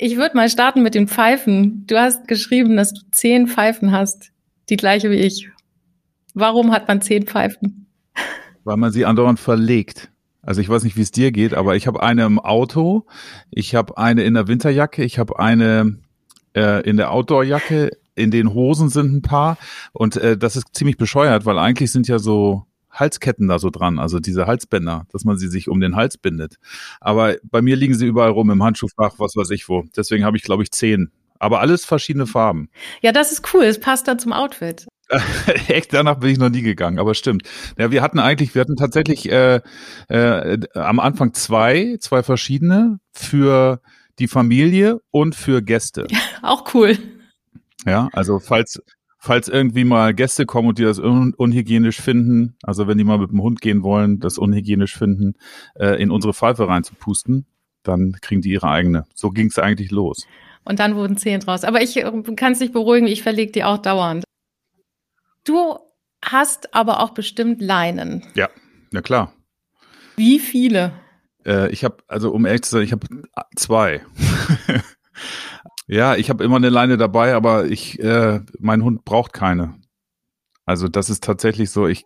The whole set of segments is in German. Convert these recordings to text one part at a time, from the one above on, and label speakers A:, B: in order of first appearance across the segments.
A: Ich würde mal starten mit den Pfeifen. Du hast geschrieben, dass du zehn Pfeifen hast, die gleiche wie ich. Warum hat man zehn Pfeifen?
B: Weil man sie andauernd verlegt. Also ich weiß nicht, wie es dir geht, aber ich habe eine im Auto, ich habe eine in der Winterjacke, ich habe eine äh, in der Outdoorjacke, in den Hosen sind ein paar und äh, das ist ziemlich bescheuert, weil eigentlich sind ja so Halsketten da so dran, also diese Halsbänder, dass man sie sich um den Hals bindet. Aber bei mir liegen sie überall rum im Handschuhfach, was weiß ich wo. Deswegen habe ich, glaube ich, zehn. Aber alles verschiedene Farben.
A: Ja, das ist cool. Es passt dann zum Outfit.
B: Echt, danach bin ich noch nie gegangen, aber stimmt. Ja, wir hatten eigentlich, wir hatten tatsächlich äh, äh, am Anfang zwei, zwei verschiedene für die Familie und für Gäste.
A: Auch cool.
B: Ja, also falls, falls irgendwie mal Gäste kommen und die das un unhygienisch finden, also wenn die mal mit dem Hund gehen wollen, das unhygienisch finden, äh, in unsere Pfeife reinzupusten, dann kriegen die ihre eigene. So ging es eigentlich los.
A: Und dann wurden zehn draus. Aber ich äh, kann es nicht beruhigen, ich verlege die auch dauernd. Du hast aber auch bestimmt Leinen.
B: Ja, na klar.
A: Wie viele?
B: Äh, ich habe, also um ehrlich zu sein, ich habe zwei. Ja, ich habe immer eine Leine dabei, aber ich, äh, mein Hund braucht keine. Also das ist tatsächlich so, ich,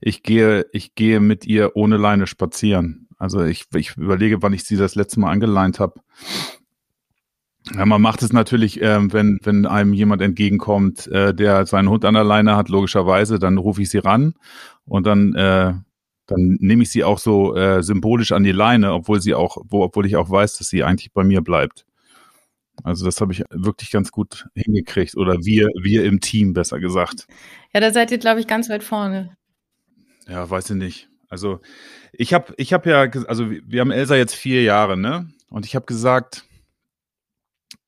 B: ich gehe, ich gehe mit ihr ohne Leine spazieren. Also ich, ich überlege, wann ich sie das letzte Mal angeleint habe. Ja, man macht es natürlich, äh, wenn, wenn einem jemand entgegenkommt, äh, der seinen Hund an der Leine hat, logischerweise, dann rufe ich sie ran und dann, äh, dann nehme ich sie auch so äh, symbolisch an die Leine, obwohl sie auch, wo, obwohl ich auch weiß, dass sie eigentlich bei mir bleibt. Also das habe ich wirklich ganz gut hingekriegt oder wir, wir im Team besser gesagt.
A: Ja, da seid ihr, glaube ich, ganz weit vorne.
B: Ja, weiß ich nicht. Also ich habe ich hab ja, also wir haben Elsa jetzt vier Jahre, ne? Und ich habe gesagt,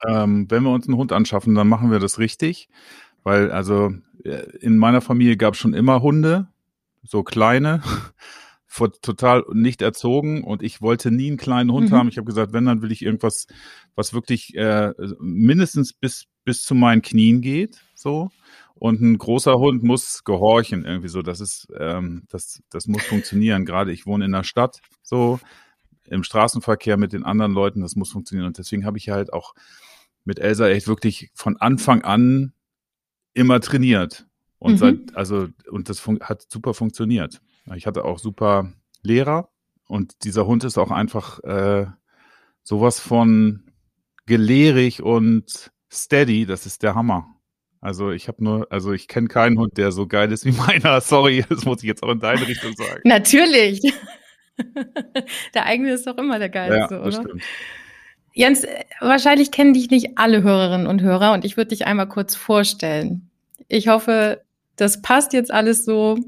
B: ähm, wenn wir uns einen Hund anschaffen, dann machen wir das richtig. Weil also äh, in meiner Familie gab es schon immer Hunde, so kleine vor, total nicht erzogen und ich wollte nie einen kleinen Hund mhm. haben. Ich habe gesagt, wenn, dann will ich irgendwas, was wirklich äh, mindestens bis, bis zu meinen Knien geht, so. Und ein großer Hund muss gehorchen, irgendwie so. Das ist, ähm, das, das muss funktionieren. Gerade ich wohne in der Stadt, so im Straßenverkehr mit den anderen Leuten, das muss funktionieren. Und deswegen habe ich halt auch mit Elsa echt wirklich von Anfang an immer trainiert. Und mhm. seit, also, und das hat super funktioniert. Ich hatte auch super Lehrer und dieser Hund ist auch einfach äh, sowas von gelehrig und steady, das ist der Hammer. Also ich habe nur, also ich kenne keinen Hund, der so geil ist wie meiner. Sorry, das muss ich jetzt auch in deine Richtung sagen.
A: Natürlich. der eigene ist doch immer der geilste, ja, oder? Stimmt. Jens, wahrscheinlich kennen dich nicht alle Hörerinnen und Hörer und ich würde dich einmal kurz vorstellen. Ich hoffe, das passt jetzt alles so.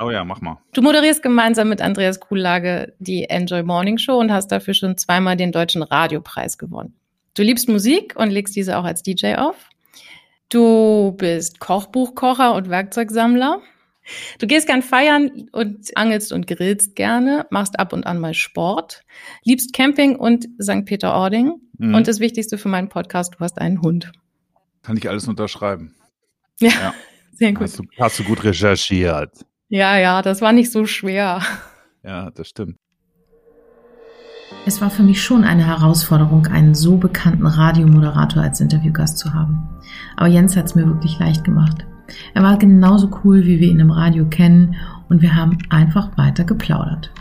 B: Oh ja, mach mal.
A: Du moderierst gemeinsam mit Andreas Kuhlage die Enjoy Morning Show und hast dafür schon zweimal den Deutschen Radiopreis gewonnen. Du liebst Musik und legst diese auch als DJ auf. Du bist Kochbuchkocher und Werkzeugsammler. Du gehst gern feiern und angelst und grillst gerne, machst ab und an mal Sport, liebst Camping und St. Peter-Ording. Mhm. Und das Wichtigste für meinen Podcast, du hast einen Hund.
B: Kann ich alles unterschreiben.
A: Ja, ja. sehr gut.
B: Hast du, hast du gut recherchiert.
A: Ja, ja, das war nicht so schwer.
B: Ja, das stimmt.
A: Es war für mich schon eine Herausforderung, einen so bekannten Radiomoderator als Interviewgast zu haben. Aber Jens hat es mir wirklich leicht gemacht. Er war genauso cool, wie wir ihn im Radio kennen und wir haben einfach weiter geplaudert.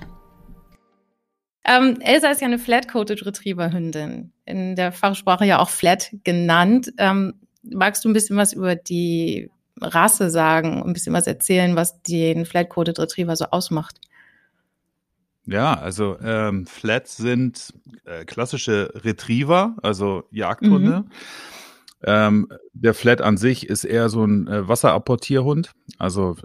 A: Ähm, Elsa ist ja eine Flat-Coated Retriever-Hündin, in der Fachsprache ja auch Flat genannt. Ähm, magst du ein bisschen was über die Rasse sagen, ein bisschen was erzählen, was den Flat-Coated Retriever so ausmacht?
B: Ja, also ähm, Flats sind äh, klassische Retriever, also Jagdhunde. Mhm. Ähm, der Flat an sich ist eher so ein äh, Wasserapportierhund, also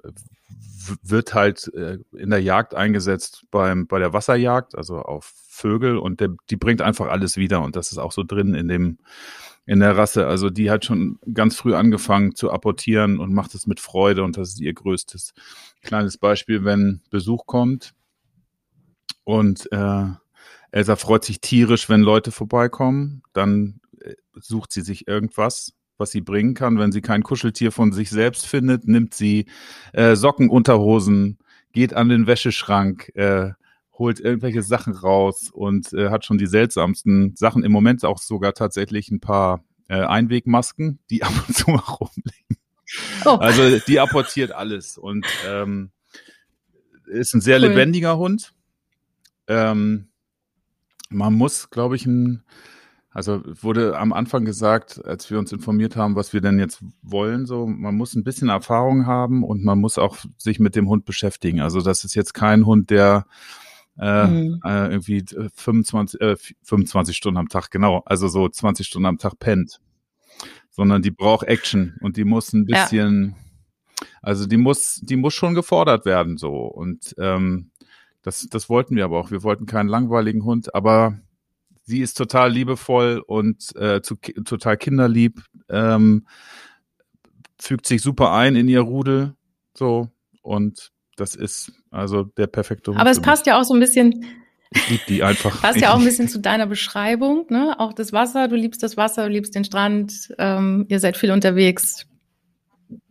B: wird halt äh, in der Jagd eingesetzt beim, bei der Wasserjagd, also auf Vögel und der, die bringt einfach alles wieder und das ist auch so drin in dem, in der Rasse. Also die hat schon ganz früh angefangen zu apportieren und macht es mit Freude und das ist ihr größtes kleines Beispiel, wenn Besuch kommt und äh, Elsa freut sich tierisch, wenn Leute vorbeikommen, dann äh, sucht sie sich irgendwas, was sie bringen kann. Wenn sie kein Kuscheltier von sich selbst findet, nimmt sie äh, Socken, Unterhosen, geht an den Wäscheschrank, äh, holt irgendwelche Sachen raus und äh, hat schon die seltsamsten Sachen. Im Moment auch sogar tatsächlich ein paar äh, Einwegmasken, die ab und zu mal rumliegen. Oh. Also die apportiert alles und ähm, ist ein sehr cool. lebendiger Hund. Ähm, man muss, glaube ich, ein also wurde am Anfang gesagt, als wir uns informiert haben, was wir denn jetzt wollen, so man muss ein bisschen Erfahrung haben und man muss auch sich mit dem Hund beschäftigen. Also das ist jetzt kein Hund, der äh, mhm. äh, irgendwie 25, äh, 25 Stunden am Tag, genau, also so 20 Stunden am Tag pennt, sondern die braucht Action und die muss ein bisschen, ja. also die muss, die muss schon gefordert werden so und ähm, das, das wollten wir aber auch. Wir wollten keinen langweiligen Hund, aber sie ist total liebevoll und äh, zu, total kinderlieb, ähm, fügt sich super ein in ihr Rudel, so und das ist also der perfekte
A: Hund. Aber es passt ja auch so ein bisschen.
B: Ich liebe die einfach.
A: Passt ja auch ein bisschen zu deiner Beschreibung, ne? Auch das Wasser, du liebst das Wasser, du liebst den Strand, ähm, ihr seid viel unterwegs.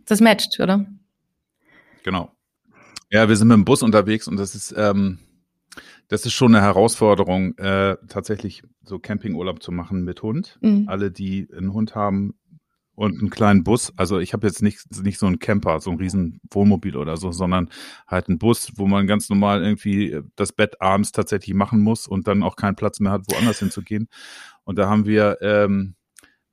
A: Das matcht, oder?
B: Genau. Ja, wir sind mit dem Bus unterwegs und das ist, ähm, das ist schon eine Herausforderung, äh, tatsächlich so Campingurlaub zu machen mit Hund. Mhm. Alle, die einen Hund haben und einen kleinen Bus, also ich habe jetzt nicht, nicht so einen Camper, so ein riesen Wohnmobil oder so, sondern halt einen Bus, wo man ganz normal irgendwie das Bett abends tatsächlich machen muss und dann auch keinen Platz mehr hat, woanders hinzugehen. Und da haben wir ähm,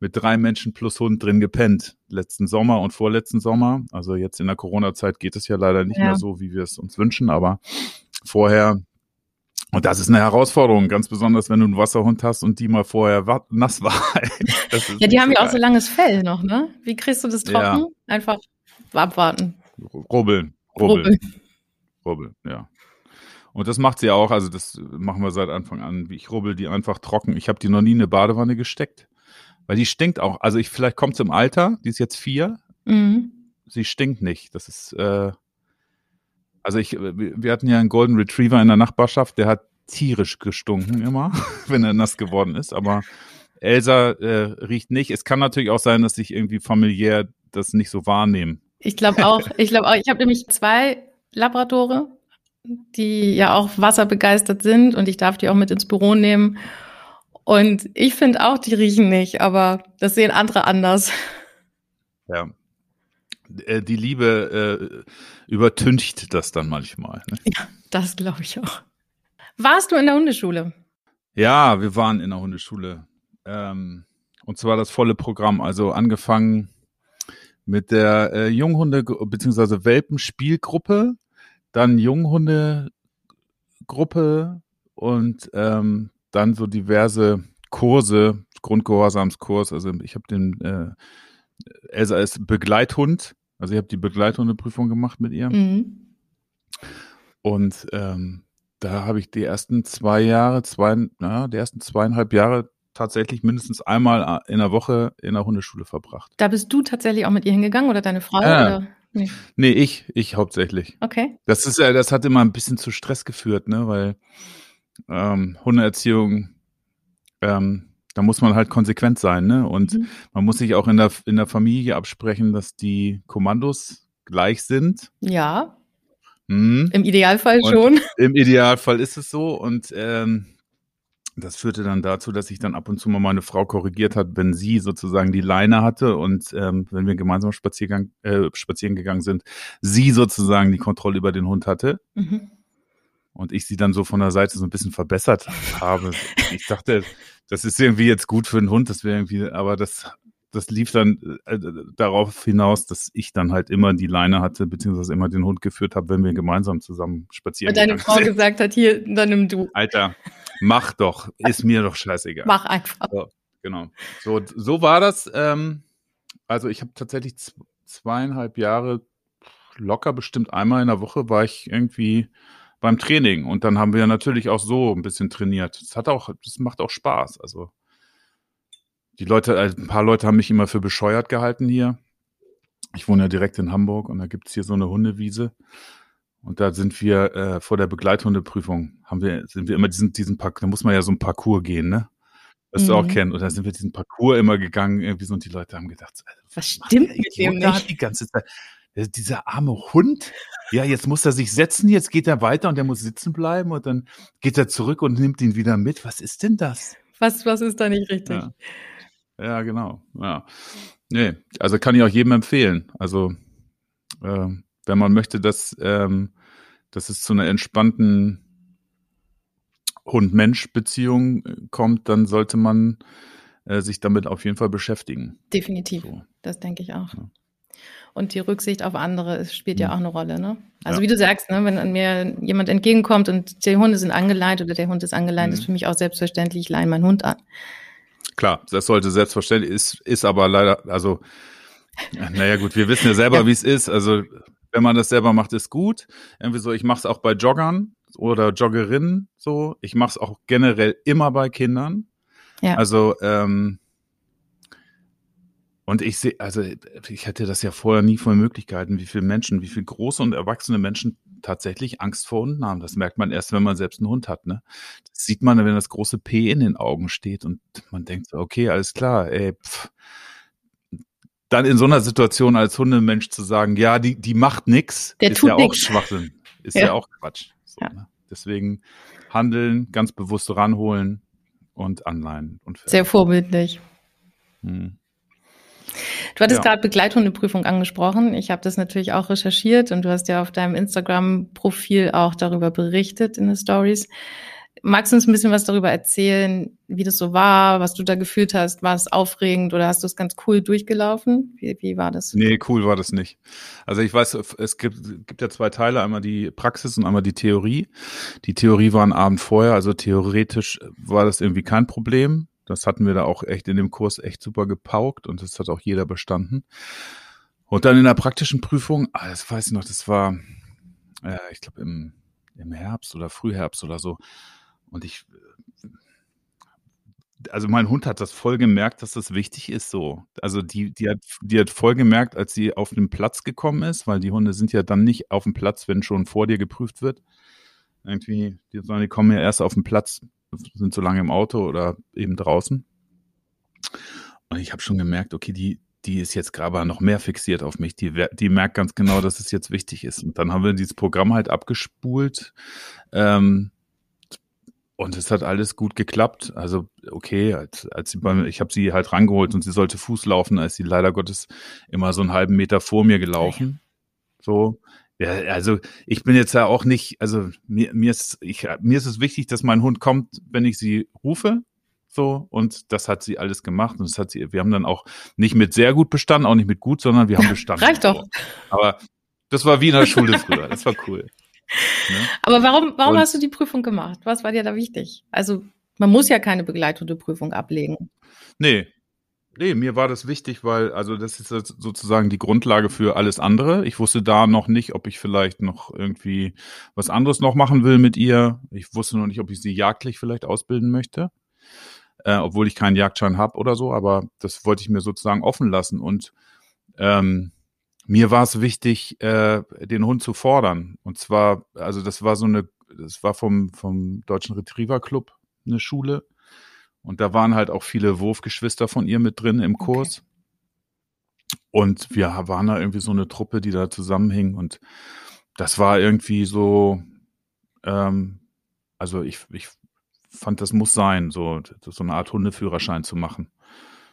B: mit drei Menschen plus Hund drin gepennt, letzten Sommer und vorletzten Sommer. Also jetzt in der Corona-Zeit geht es ja leider nicht ja. mehr so, wie wir es uns wünschen, aber vorher und das ist eine Herausforderung, ganz besonders, wenn du einen Wasserhund hast und die mal vorher nass war.
A: ja, die haben ja auch so langes Fell noch, ne? Wie kriegst du das trocken? Ja. Einfach abwarten.
B: Rubbeln. Rubbeln. Rubbeln, ja. Und das macht sie auch, also das machen wir seit Anfang an. Ich rubbel die einfach trocken. Ich habe die noch nie in eine Badewanne gesteckt. Weil die stinkt auch. Also ich, vielleicht kommt sie im Alter, die ist jetzt vier. Mhm. Sie stinkt nicht. Das ist, äh, also ich, wir hatten ja einen Golden Retriever in der Nachbarschaft, der hat tierisch gestunken immer, wenn er nass geworden ist. Aber Elsa äh, riecht nicht. Es kann natürlich auch sein, dass ich irgendwie familiär das nicht so wahrnehme.
A: Ich glaube auch. Ich glaube auch. Ich habe nämlich zwei Labradore, die ja auch wasserbegeistert sind und ich darf die auch mit ins Büro nehmen. Und ich finde auch, die riechen nicht, aber das sehen andere anders.
B: Ja, äh, die Liebe äh, übertüncht das dann manchmal. Ne?
A: Ja, das glaube ich auch. Warst du in der Hundeschule?
B: Ja, wir waren in der Hundeschule. Ähm, und zwar das volle Programm. Also angefangen mit der äh, Junghunde- bzw. Welpenspielgruppe, dann Junghundegruppe und ähm, dann so diverse Kurse, Grundgehorsamskurs. Also ich habe den äh, Elsa ist Begleithund also ich habe die Begleithundeprüfung gemacht mit ihr. Mhm. Und ähm, da habe ich die ersten zwei Jahre, zwei, na, die ersten zweieinhalb Jahre tatsächlich mindestens einmal in der Woche in der Hundeschule verbracht.
A: Da bist du tatsächlich auch mit ihr hingegangen oder deine Frau?
B: Ja. Oder? Nee. nee, ich, ich hauptsächlich.
A: Okay.
B: Das ist ja, das hat immer ein bisschen zu Stress geführt, ne, weil ähm, Hundeerziehung ähm, da muss man halt konsequent sein, ne? Und mhm. man muss sich auch in der, in der Familie absprechen, dass die Kommandos gleich sind.
A: Ja. Hm. Im Idealfall und schon.
B: Im Idealfall ist es so. Und ähm, das führte dann dazu, dass sich dann ab und zu mal meine Frau korrigiert hat, wenn sie sozusagen die Leine hatte und ähm, wenn wir gemeinsam Spaziergang, äh, spazieren gegangen sind, sie sozusagen die Kontrolle über den Hund hatte. Mhm und ich sie dann so von der Seite so ein bisschen verbessert habe. Ich dachte, das ist irgendwie jetzt gut für einen Hund, das wäre irgendwie, aber das, das lief dann äh, darauf hinaus, dass ich dann halt immer die Leine hatte, beziehungsweise immer den Hund geführt habe, wenn wir gemeinsam zusammen spazieren.
A: Und deine Frau sind. gesagt hat, hier, dann nimm du.
B: Alter, mach doch, ist mir doch scheißegal.
A: Mach einfach.
B: So, genau. So, so war das. Ähm, also ich habe tatsächlich zweieinhalb Jahre locker bestimmt einmal in der Woche war ich irgendwie beim Training und dann haben wir natürlich auch so ein bisschen trainiert. Es hat auch, das macht auch Spaß. Also die Leute, äh, ein paar Leute haben mich immer für bescheuert gehalten hier. Ich wohne ja direkt in Hamburg und da gibt's hier so eine Hundewiese. Und da sind wir äh, vor der Begleithundeprüfung, haben wir, sind wir immer diesen, diesen Park, da muss man ja so ein Parcours gehen, ne? Was mhm. du auch mhm. kennst. Und da sind wir diesen Parcours immer gegangen, irgendwie so, und die Leute haben gedacht,
A: also, was, was stimmt mit dem
B: nicht? Die ganze Zeit. Dieser arme Hund, ja, jetzt muss er sich setzen, jetzt geht er weiter und er muss sitzen bleiben und dann geht er zurück und nimmt ihn wieder mit. Was ist denn das?
A: Was, was ist da nicht richtig?
B: Ja. Ja, genau. Ja. Nee, also kann ich auch jedem empfehlen. Also, äh, wenn man möchte, dass, ähm, dass es zu einer entspannten Hund-Mensch-Beziehung äh, kommt, dann sollte man äh, sich damit auf jeden Fall beschäftigen.
A: Definitiv. So. Das denke ich auch. Ja. Und die Rücksicht auf andere spielt ja, ja auch eine Rolle. Ne? Also ja. wie du sagst, ne, wenn an mir jemand entgegenkommt und die Hunde sind angeleint oder der Hund ist angeleint, mhm. ist für mich auch selbstverständlich, ich leihe meinen Hund an.
B: Klar, das sollte selbstverständlich, ist, ist aber leider, also, naja gut, wir wissen ja selber, ja. wie es ist. Also, wenn man das selber macht, ist gut. Irgendwie so, ich mache es auch bei Joggern oder Joggerinnen so. Ich mache es auch generell immer bei Kindern. Ja. Also, ähm, und ich sehe, also ich hätte das ja vorher nie für möglich gehalten, wie viele Menschen, wie viele große und erwachsene Menschen tatsächlich Angst vor Hunden haben. Das merkt man erst, wenn man selbst einen Hund hat. Ne? Das sieht man, wenn das große P in den Augen steht und man denkt okay, alles klar, ey, pff. Dann in so einer Situation als Hundemensch zu sagen, ja, die, die macht
A: Der
B: ist
A: tut
B: ja
A: nix.
B: auch Schwachsinn. Ist ja, ja auch Quatsch. So, ja. ne? Deswegen handeln, ganz bewusst ranholen und anleihen. Und
A: Sehr vorbildlich. Hm. Du hattest ja. gerade Begleithundeprüfung angesprochen. Ich habe das natürlich auch recherchiert und du hast ja auf deinem Instagram-Profil auch darüber berichtet in den Stories. Magst du uns ein bisschen was darüber erzählen, wie das so war, was du da gefühlt hast? War es aufregend oder hast du es ganz cool durchgelaufen? Wie, wie war das?
B: Nee, cool war das nicht. Also ich weiß, es gibt, gibt ja zwei Teile, einmal die Praxis und einmal die Theorie. Die Theorie war einen Abend vorher, also theoretisch war das irgendwie kein Problem. Das hatten wir da auch echt in dem Kurs echt super gepaukt und das hat auch jeder bestanden. Und dann in der praktischen Prüfung, ah, das weiß ich noch, das war, äh, ich glaube im, im Herbst oder Frühherbst oder so. Und ich, also mein Hund hat das voll gemerkt, dass das wichtig ist so. Also die, die hat, die hat voll gemerkt, als sie auf den Platz gekommen ist, weil die Hunde sind ja dann nicht auf dem Platz, wenn schon vor dir geprüft wird. Irgendwie, die, sondern die kommen ja erst auf den Platz, sind so lange im Auto oder eben draußen. Und ich habe schon gemerkt, okay, die, die ist jetzt gerade noch mehr fixiert auf mich. Die, die merkt ganz genau, dass es jetzt wichtig ist. Und dann haben wir dieses Programm halt abgespult. Ähm, und es hat alles gut geklappt. Also okay, als, als sie beim, ich habe sie halt rangeholt und sie sollte Fuß laufen, da ist sie leider Gottes immer so einen halben Meter vor mir gelaufen. So, ja, also ich bin jetzt ja auch nicht, also mir, mir ist ich, mir ist es wichtig, dass mein Hund kommt, wenn ich sie rufe. So, und das hat sie alles gemacht. Und das hat sie, wir haben dann auch nicht mit sehr gut bestanden, auch nicht mit gut, sondern wir haben bestanden.
A: Reicht doch.
B: Aber das war wie in der Schule früher. Das war cool.
A: Ne? Aber warum, warum und, hast du die Prüfung gemacht? Was war dir da wichtig? Also, man muss ja keine Begleithundeprüfung ablegen.
B: Nee, Nee, mir war das wichtig, weil, also das ist sozusagen die Grundlage für alles andere. Ich wusste da noch nicht, ob ich vielleicht noch irgendwie was anderes noch machen will mit ihr. Ich wusste noch nicht, ob ich sie jagdlich vielleicht ausbilden möchte, äh, obwohl ich keinen Jagdschein habe oder so, aber das wollte ich mir sozusagen offen lassen. Und ähm, mir war es wichtig, äh, den Hund zu fordern. Und zwar, also das war so eine, das war vom, vom Deutschen Retriever Club eine Schule und da waren halt auch viele Wurfgeschwister von ihr mit drin im Kurs. Okay. Und wir waren da irgendwie so eine Truppe, die da zusammenhing. Und das war irgendwie so, ähm, also ich, ich fand, das muss sein, so, so eine Art Hundeführerschein zu machen.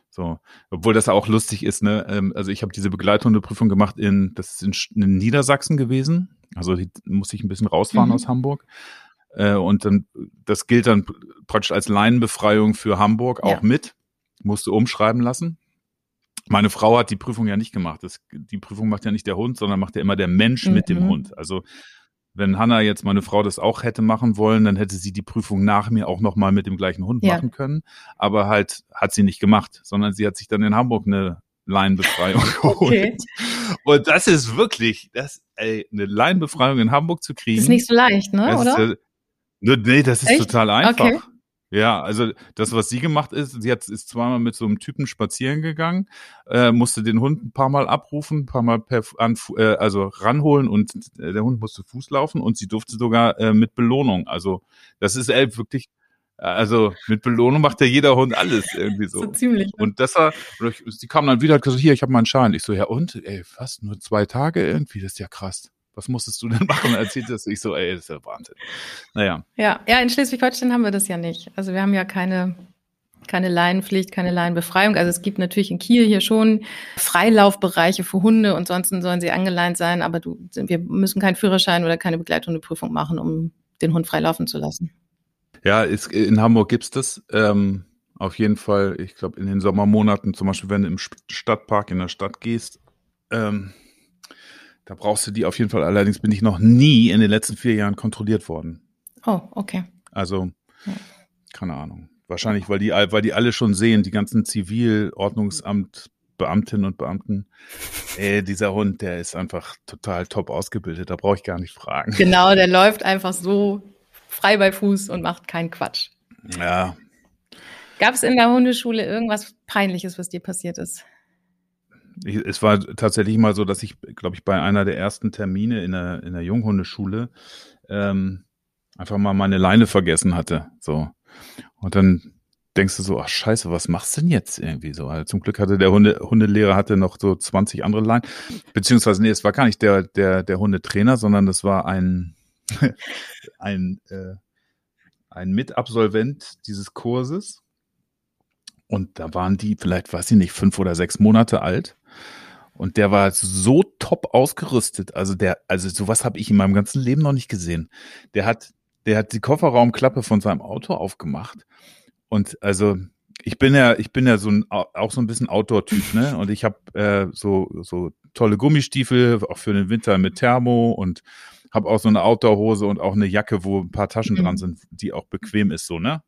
B: So, obwohl das auch lustig ist, ne? Ähm, also ich habe diese Begleithundeprüfung gemacht in, das ist in, in Niedersachsen gewesen. Also die muss ich ein bisschen rausfahren mhm. aus Hamburg. Äh, und dann, das gilt dann praktisch als Leinenbefreiung für Hamburg auch ja. mit. Musst du umschreiben lassen. Meine Frau hat die Prüfung ja nicht gemacht. Das, die Prüfung macht ja nicht der Hund, sondern macht ja immer der Mensch mhm. mit dem mhm. Hund. Also wenn Hanna jetzt meine Frau das auch hätte machen wollen, dann hätte sie die Prüfung nach mir auch nochmal mit dem gleichen Hund ja. machen können. Aber halt hat sie nicht gemacht, sondern sie hat sich dann in Hamburg eine Leinenbefreiung geholt. Okay. Und das ist wirklich, das, ey, eine Leinenbefreiung in Hamburg zu kriegen. Das
A: ist nicht so leicht, ne? Oder?
B: Ist, nee, das ist Echt? total einfach. Okay. Ja, also das, was sie gemacht ist, sie hat, ist zweimal mit so einem Typen spazieren gegangen, äh, musste den Hund ein paar Mal abrufen, ein paar Mal per, an, äh, also ranholen und äh, der Hund musste Fuß laufen und sie durfte sogar äh, mit Belohnung. Also das ist äh, wirklich, also mit Belohnung macht ja jeder Hund alles irgendwie so. so ziemlich. Ne? Und das war, sie kam dann wieder und gesagt, hier, ich habe meinen Schein. Ich so, ja und? Ey, was? Nur zwei Tage irgendwie? Das ist ja krass was musstest du denn machen? Erzählt das ich so, ey, das ist ja Wahnsinn. Naja.
A: Ja, ja, in Schleswig-Holstein haben wir das ja nicht. Also wir haben ja keine, keine Leinenpflicht, keine Leinenbefreiung. Also es gibt natürlich in Kiel hier schon Freilaufbereiche für Hunde und sonst sollen sie angeleint sein, aber du, wir müssen keinen Führerschein oder keine Begleithundeprüfung machen, um den Hund freilaufen zu lassen.
B: Ja, ist, in Hamburg gibt's das. Ähm, auf jeden Fall, ich glaube, in den Sommermonaten, zum Beispiel, wenn du im Stadtpark in der Stadt gehst, ähm, da brauchst du die auf jeden Fall. Allerdings bin ich noch nie in den letzten vier Jahren kontrolliert worden.
A: Oh, okay.
B: Also, keine Ahnung. Wahrscheinlich, weil die, weil die alle schon sehen, die ganzen Zivilordnungsamt, Beamtinnen und Beamten, ey, dieser Hund, der ist einfach total top ausgebildet. Da brauche ich gar nicht fragen.
A: Genau, der läuft einfach so frei bei Fuß und macht keinen Quatsch.
B: Ja.
A: Gab es in der Hundeschule irgendwas Peinliches, was dir passiert ist?
B: Ich, es war tatsächlich mal so, dass ich, glaube ich, bei einer der ersten Termine in der, in der Junghundeschule ähm, einfach mal meine Leine vergessen hatte. So. Und dann denkst du so, ach scheiße, was machst du denn jetzt irgendwie so? Also zum Glück hatte der Hunde, Hundelehrer hatte noch so 20 andere Leinen. Beziehungsweise, nee, es war gar nicht der, der, der Hundetrainer, sondern das war ein, ein, äh, ein Mitabsolvent dieses Kurses. Und da waren die vielleicht, weiß ich nicht, fünf oder sechs Monate alt. Und der war so top ausgerüstet. Also der, also sowas habe ich in meinem ganzen Leben noch nicht gesehen. Der hat, der hat die Kofferraumklappe von seinem Auto aufgemacht. Und also ich bin ja, ich bin ja so ein, auch so ein bisschen Outdoor-Typ, ne? Und ich habe äh, so so tolle Gummistiefel auch für den Winter mit Thermo und habe auch so eine Outdoor-Hose und auch eine Jacke, wo ein paar Taschen mhm. dran sind, die auch bequem ist, so ne?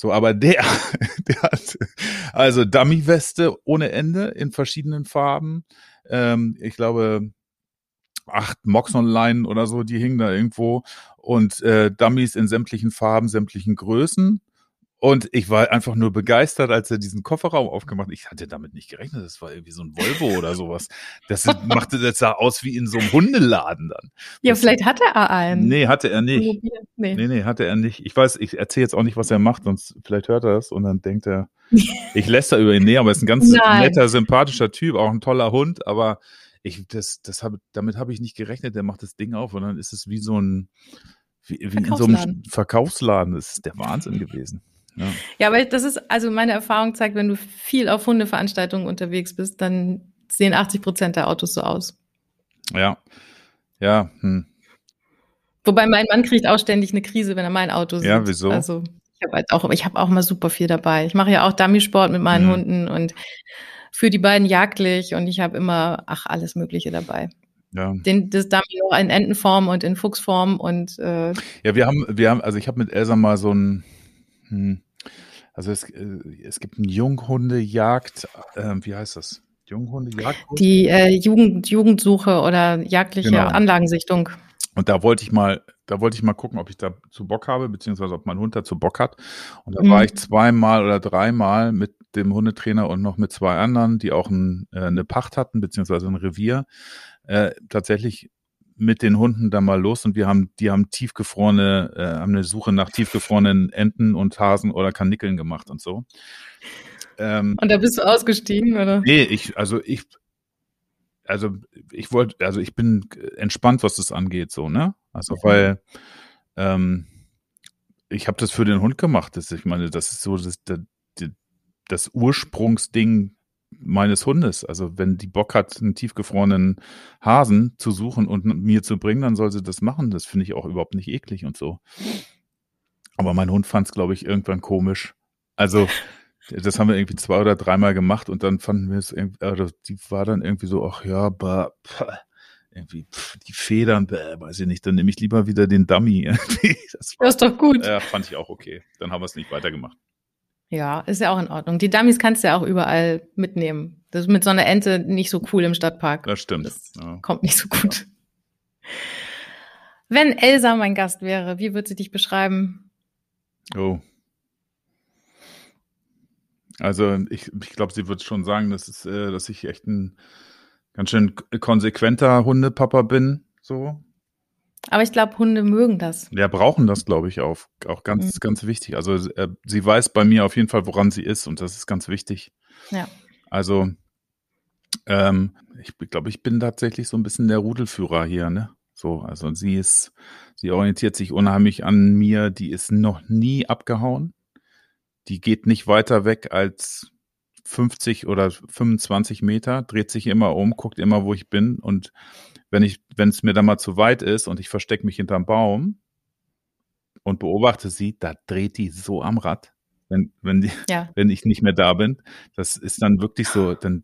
B: So, aber der, der hat also Dummy-Weste ohne Ende in verschiedenen Farben. Ähm, ich glaube, acht Moxon-Leinen oder so, die hingen da irgendwo. Und äh, Dummies in sämtlichen Farben, sämtlichen Größen. Und ich war einfach nur begeistert, als er diesen Kofferraum aufgemacht hat. Ich hatte damit nicht gerechnet. Das war irgendwie so ein Volvo oder sowas. Das machte, das sah aus wie in so einem Hundeladen dann.
A: Ja, das, vielleicht hatte er einen.
B: Nee, hatte er nicht. Nee. nee, nee, hatte er nicht. Ich weiß, ich erzähle jetzt auch nicht, was er macht, sonst vielleicht hört er das und dann denkt er, ich lässt da über ihn. Nee, aber er ist ein ganz Nein. netter, sympathischer Typ, auch ein toller Hund, aber ich, das, das habe, damit habe ich nicht gerechnet. Der macht das Ding auf und dann ist es wie so ein, wie, wie in so einem Verkaufsladen. Das ist der Wahnsinn gewesen.
A: Ja. ja, aber das ist, also meine Erfahrung zeigt, wenn du viel auf Hundeveranstaltungen unterwegs bist, dann sehen 80 Prozent der Autos so aus.
B: Ja. Ja. Hm.
A: Wobei mein Mann kriegt auch ständig eine Krise, wenn er mein Auto sieht.
B: Ja, wieso?
A: Also ich habe halt auch, ich habe auch mal super viel dabei. Ich mache ja auch Dummy-Sport mit meinen mhm. Hunden und für die beiden jagdlich und ich habe immer, ach, alles Mögliche dabei. Ja. Den, das Dummy noch in Entenform und in Fuchsform und äh,
B: Ja, wir haben, wir haben, also ich habe mit Elsa mal so ein hm. Also es, äh, es gibt ein Junghundejagd, äh, wie heißt das? Junghundejagd?
A: Die äh, Jugend, Jugendsuche oder jagdliche genau. Anlagensichtung.
B: Und da wollte ich mal, da wollte ich mal gucken, ob ich da zu Bock habe, beziehungsweise ob mein Hund dazu Bock hat. Und da mhm. war ich zweimal oder dreimal mit dem Hundetrainer und noch mit zwei anderen, die auch ein, äh, eine Pacht hatten, beziehungsweise ein Revier, äh, tatsächlich mit den Hunden da mal los und wir haben, die haben tiefgefrorene, äh, haben eine Suche nach tiefgefrorenen Enten und Hasen oder Kanickeln gemacht und so.
A: Ähm, und da bist du ausgestiegen, oder?
B: Nee, ich, also ich, also ich wollte, also ich bin entspannt, was das angeht, so, ne? Also weil ähm, ich habe das für den Hund gemacht. Das, ich meine, das ist so das, das, das Ursprungsding meines Hundes. Also wenn die Bock hat, einen tiefgefrorenen Hasen zu suchen und mir zu bringen, dann soll sie das machen. Das finde ich auch überhaupt nicht eklig und so. Aber mein Hund fand es, glaube ich, irgendwann komisch. Also das haben wir irgendwie zwei oder dreimal gemacht und dann fanden wir es irgendwie, also die war dann irgendwie so, ach ja, bah, pah, irgendwie pff, die Federn, bäh, weiß ich nicht, dann nehme ich lieber wieder den Dummy.
A: das, war, das ist doch gut.
B: Ja, fand ich auch okay. Dann haben wir es nicht weitergemacht.
A: Ja, ist ja auch in Ordnung. Die Dummies kannst du ja auch überall mitnehmen. Das ist mit so einer Ente nicht so cool im Stadtpark.
B: Das stimmt.
A: Das
B: Ja.
A: kommt nicht so gut. Wenn Elsa mein Gast wäre, wie würde sie dich beschreiben?
B: Oh. Also ich, ich glaube, sie wird schon sagen, dass, es, äh, dass ich echt ein ganz schön konsequenter Hundepapa bin. So.
A: Aber ich glaube, Hunde mögen das.
B: Ja, brauchen das, glaube ich, auch. Auch ganz,
A: Mhm.
B: ganz wichtig. Also äh, sie weiß bei mir auf jeden Fall, woran sie ist und das ist ganz wichtig.
A: Ja.
B: Also ähm, ich glaube, ich bin tatsächlich so ein bisschen der Rudelführer hier, ne? So, also sie ist, sie orientiert sich unheimlich an mir, die ist noch nie abgehauen. Die geht nicht weiter weg als 50 oder 25 Meter, dreht sich immer um, guckt immer, wo ich bin. Und wenn ich, wenn es mir dann mal zu weit ist und ich verstecke mich hinterm Baum und beobachte sie, da dreht die so am Rad. Wenn, wenn, die,
A: Ja.
B: wenn ich nicht mehr da bin, das ist dann wirklich so, dann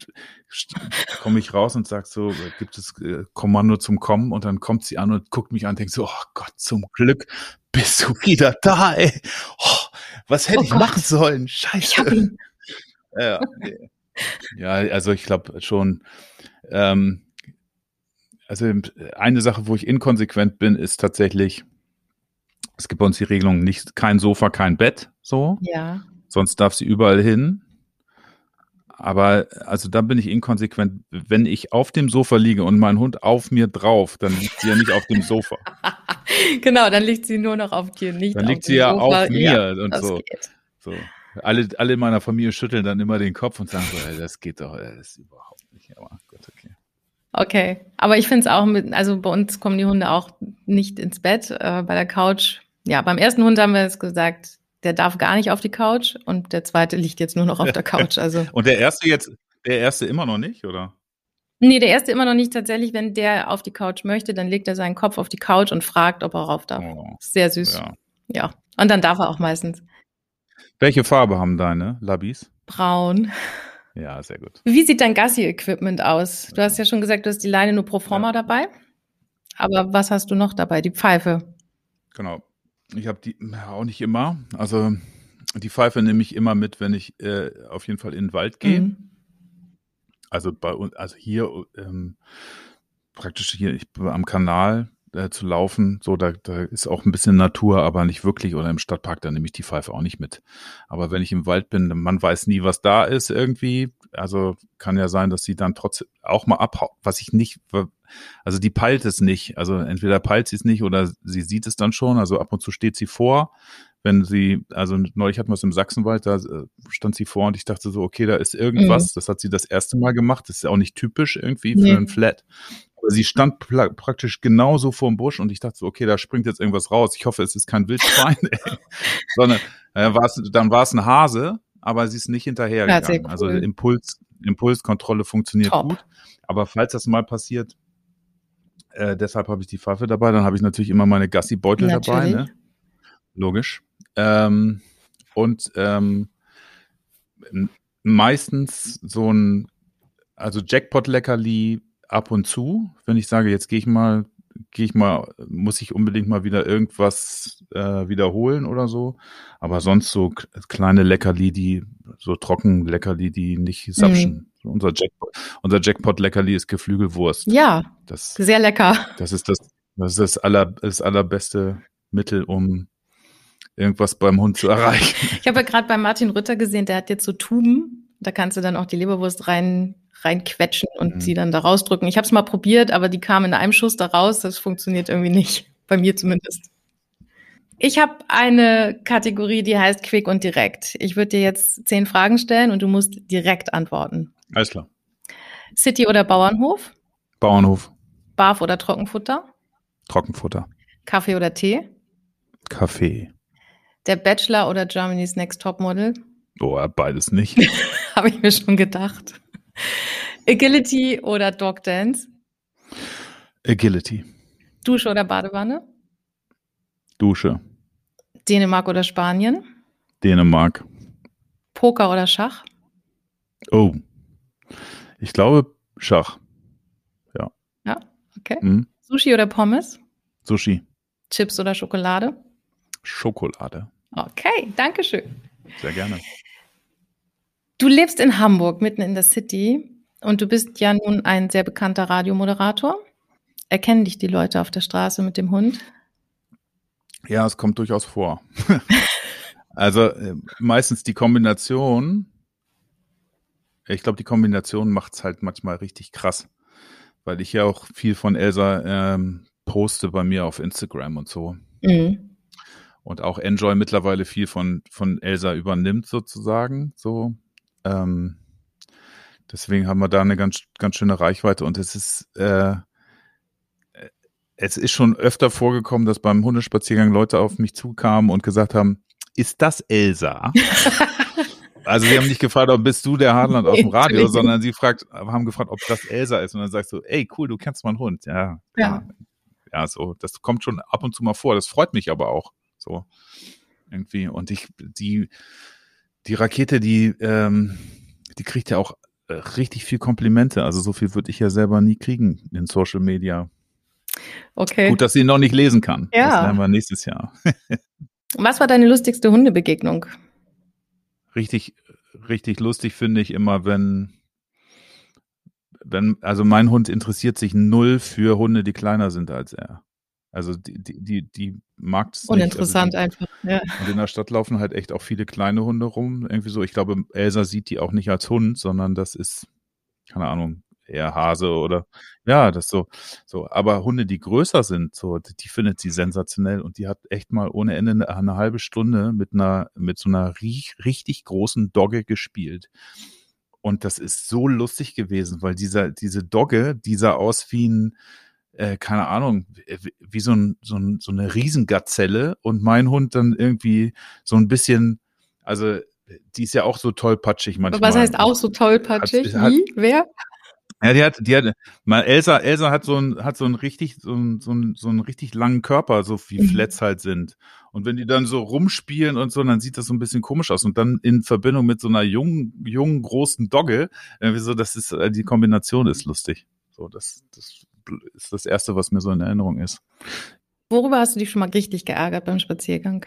B: komme ich raus und sag so, gibt es äh, Kommando zum Kommen und dann kommt sie an und guckt mich an und denkt so, oh Gott, zum Glück bist du wieder da, ey. Oh, was hätte
A: Oh
B: ich
A: Gott.
B: machen sollen? Scheiße. Ja, ja also ich glaube schon, ähm, also eine Sache, wo ich inkonsequent bin, ist tatsächlich, es gibt bei uns die Regelung, nicht kein Sofa, kein Bett, so,
A: Ja.
B: sonst darf sie überall hin. Aber also da bin ich inkonsequent. Wenn ich auf dem Sofa liege und mein Hund auf mir drauf, dann liegt sie ja nicht auf dem Sofa.
A: Genau, dann liegt sie nur noch auf dir, nicht
B: Dann liegt sie ja
A: Sofa.
B: auf mir
A: Ja,
B: und so. so. Alle, alle in meiner Familie schütteln dann immer den Kopf und sagen so, ey, das geht doch, das ist überhaupt nicht. Aber gut, okay.
A: Okay, aber ich finde es auch mit, also bei uns kommen die Hunde auch nicht ins Bett, äh, bei der Couch. Ja, beim ersten Hund haben wir jetzt gesagt, der darf gar nicht auf die Couch und der zweite liegt jetzt nur noch auf der Couch. Also,
B: Und der erste jetzt, der erste immer noch nicht, oder?
A: nee, der erste immer noch nicht tatsächlich. Wenn der auf die Couch möchte, dann legt er seinen Kopf auf die Couch und fragt, ob er rauf darf.
B: Oh,
A: Sehr süß. Ja.
B: ja.
A: Und dann darf er auch meistens
B: Welche Farbe haben deine Labis?
A: braun.
B: Ja, sehr gut.
A: Wie sieht dein Gassi-Equipment aus? Du hast ja schon gesagt, du hast die Leine nur pro forma
B: Ja.
A: dabei. Aber was hast du noch dabei? Die Pfeife.
B: Genau. Ich habe die ja, auch nicht immer. Also die Pfeife nehme ich immer mit, wenn ich äh, auf jeden Fall in den Wald gehe.
A: Mhm.
B: Also bei uns, also hier ähm, praktisch hier ich, am Kanal äh, zu laufen, so da, da ist auch ein bisschen Natur, aber nicht wirklich. Oder im Stadtpark, da nehme ich die Pfeife auch nicht mit. Aber wenn ich im Wald bin, man weiß nie, was da ist irgendwie. Also kann ja sein, dass sie dann trotzdem auch mal abhaut, was ich nicht, also die peilt es nicht. Also entweder peilt sie es nicht oder sie sieht es dann schon. Also ab und zu steht sie vor. Wenn sie, also neulich hatten wir es im Sachsenwald, da äh, stand sie vor und ich dachte so, okay, da ist irgendwas. Das hat sie das erste Mal gemacht. Das ist ja auch nicht typisch irgendwie für
A: Nee.
B: einen Flat. Aber sie stand praktisch genauso vor dem Busch und ich dachte so, okay, da springt jetzt irgendwas raus. Ich hoffe, es ist kein Wildschwein, sondern äh, war's, dann war es ein Hase, aber sie ist nicht
A: Ja,
B: hinterhergegangen.
A: sehr cool.
B: Also Impuls, Impulskontrolle funktioniert
A: Top.
B: gut. Aber falls das mal passiert, äh, deshalb habe ich die Pfeife dabei. Dann habe ich natürlich immer meine Gassi-Beutel dabei, ne? Logisch. Ähm, und ähm, meistens so ein, also Jackpot-Leckerli ab und zu, wenn ich sage, jetzt gehe ich mal, gehe ich mal, muss ich unbedingt mal wieder irgendwas äh, wiederholen oder so. Aber sonst so kleine Leckerli, die, so trocken Leckerli, die nicht sapschen. So unser Jackpot, unser Jackpot-Leckerli ist Geflügelwurst.
A: Ja,
B: Das,
A: sehr lecker.
B: das ist das, das ist das, aller, das allerbeste Mittel, um irgendwas beim Hund zu erreichen.
A: Ich habe ja gerade bei Martin Rütter gesehen, der hat jetzt so Tuben. Da kannst du dann auch die Leberwurst rein reinquetschen und
B: Mhm.
A: sie dann da rausdrücken. Ich habe es mal probiert, aber die kam in einem Schuss da raus. Das funktioniert irgendwie nicht. Bei mir zumindest. Ich habe eine Kategorie, die heißt Quick und Direkt. Ich würde dir jetzt zehn Fragen stellen und du musst direkt antworten.
B: Alles klar.
A: City oder Bauernhof?
B: Bauernhof,
A: Barf oder Trockenfutter?
B: Trockenfutter,
A: Kaffee oder Tee?
B: Kaffee.
A: Der Bachelor oder Germany's Next Topmodel?
B: Oh, beides nicht.
A: Habe ich mir schon gedacht. Agility oder Dog Dance?
B: Agility,
A: Dusche oder Badewanne?
B: Dusche,
A: Dänemark oder Spanien?
B: Dänemark.
A: Poker oder Schach?
B: Oh, ich glaube Schach.
A: Ja, okay.
B: Hm?
A: Sushi oder Pommes?
B: Sushi,
A: Chips oder Schokolade?
B: Schokolade.
A: Okay, danke schön.
B: Sehr gerne.
A: Du lebst in Hamburg, mitten in der City. Und du bist ja nun ein sehr bekannter Radiomoderator. Erkennen dich die Leute auf der Straße mit dem Hund?
B: Ja, es kommt durchaus vor. also äh, meistens die Kombination, ich glaube, die Kombination macht es halt manchmal richtig krass, weil ich ja auch viel von Elsa ähm, poste bei mir auf Instagram und so. Mhm. Und auch Enjoy mittlerweile viel von, von Elsa übernimmt sozusagen, so. Ähm, deswegen haben wir da eine ganz, ganz schöne Reichweite und es ist, äh, es ist schon öfter vorgekommen, dass beim Hundespaziergang Leute auf mich zukamen und gesagt haben, ist das Elsa? also sie haben nicht gefragt, ob bist du der Hartland aus dem Radio, sondern sie fragt, haben gefragt, ob das Elsa ist. Und dann sagst du, ey, cool, du kennst meinen Hund. Ja, ja. Ja, so, das kommt schon ab und zu mal vor. Das freut mich aber auch. So, irgendwie. Und ich, die, die Rakete, die, ähm, die kriegt ja auch äh, richtig viel Komplimente. Also so viel würde ich ja selber nie kriegen in Social Media.
A: Okay.
B: Gut, dass sie ihn noch nicht lesen kann. Ja. Das lernen wir nächstes Jahr.
A: Was war deine lustigste Hundebegegnung?
B: Richtig, richtig lustig finde ich immer, wenn, wenn, also mein Hund interessiert sich null für Hunde, die kleiner sind als er. Also die, die, die, die mag es
A: Uninteressant
B: also
A: die, einfach, ja.
B: Und in der Stadt laufen halt echt auch viele kleine Hunde rum. Irgendwie so, ich glaube, Elsa sieht die auch nicht als Hund, sondern das ist, keine Ahnung, eher Hase oder ja, das so so. Aber Hunde, die größer sind, so die, findet sie sensationell und die hat echt mal ohne Ende eine, eine halbe Stunde mit einer mit so einer richtig großen Dogge gespielt. Und das ist so lustig gewesen, weil dieser diese Dogge, die sah aus wie ein äh, keine Ahnung, wie so, ein, so, ein, so eine Riesengazelle und mein Hund dann irgendwie so ein bisschen, also die ist ja auch so tollpatschig manchmal.
A: Was heißt auch so tollpatschig? Hat, Wie? Wer?
B: Ja, die hat, die hat, mal Elsa, Elsa hat so ein, hat so ein richtig, so ein, so ein, so einen richtig langen Körper, so wie mhm. Flats halt sind. Und wenn die dann so rumspielen und so, dann sieht das so ein bisschen komisch aus. Und dann in Verbindung mit so einer jungen, jungen, großen Dogge, irgendwie so, das ist, äh, die Kombination ist lustig. So, das, das ist das erste, was mir so in Erinnerung ist.
A: Worüber hast du dich schon mal richtig geärgert beim Spaziergang?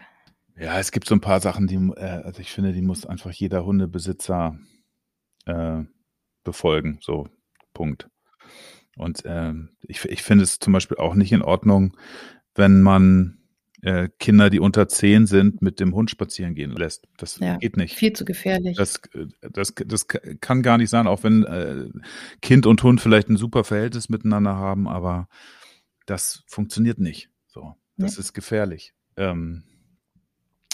B: Ja, es gibt so ein paar Sachen, die, äh, also ich finde, die muss einfach jeder Hundebesitzer äh, befolgen. So, Punkt. Und ähm, ich, ich finde es zum Beispiel auch nicht in Ordnung, wenn man äh, Kinder, die unter zehn sind, mit dem Hund spazieren gehen lässt. Das ja, geht nicht.
A: Viel zu gefährlich.
B: Das, das, das kann gar nicht sein, auch wenn äh, Kind und Hund vielleicht ein super Verhältnis miteinander haben, aber das funktioniert nicht. So, das ja. ist gefährlich. Ähm,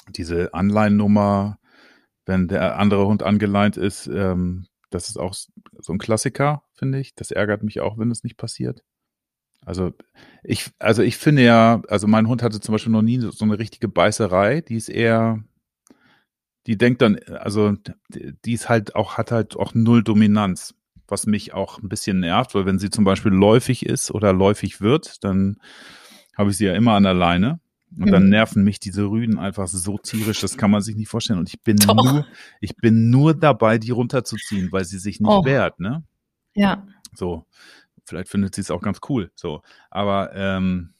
B: diese Anleinnummer, wenn der andere Hund angeleint ist, ähm, das ist auch so ein Klassiker, finde ich. Das ärgert mich auch, wenn es nicht passiert. Also ich, also ich finde ja, also mein Hund hatte zum Beispiel noch nie so eine richtige Beißerei. Die ist eher, die denkt dann, also die ist halt auch, hat halt auch null Dominanz, was mich auch ein bisschen nervt, weil wenn sie zum Beispiel läufig ist oder läufig wird, dann habe ich sie ja immer an der Leine. Und dann mhm. nerven mich diese Rüden einfach so tierisch, das kann man sich nicht vorstellen. Und ich bin Doch. nur, ich bin nur dabei, die runterzuziehen, weil sie sich nicht oh. wehrt, ne?
A: Ja.
B: So. Vielleicht findet sie es auch ganz cool. So. Aber, ähm,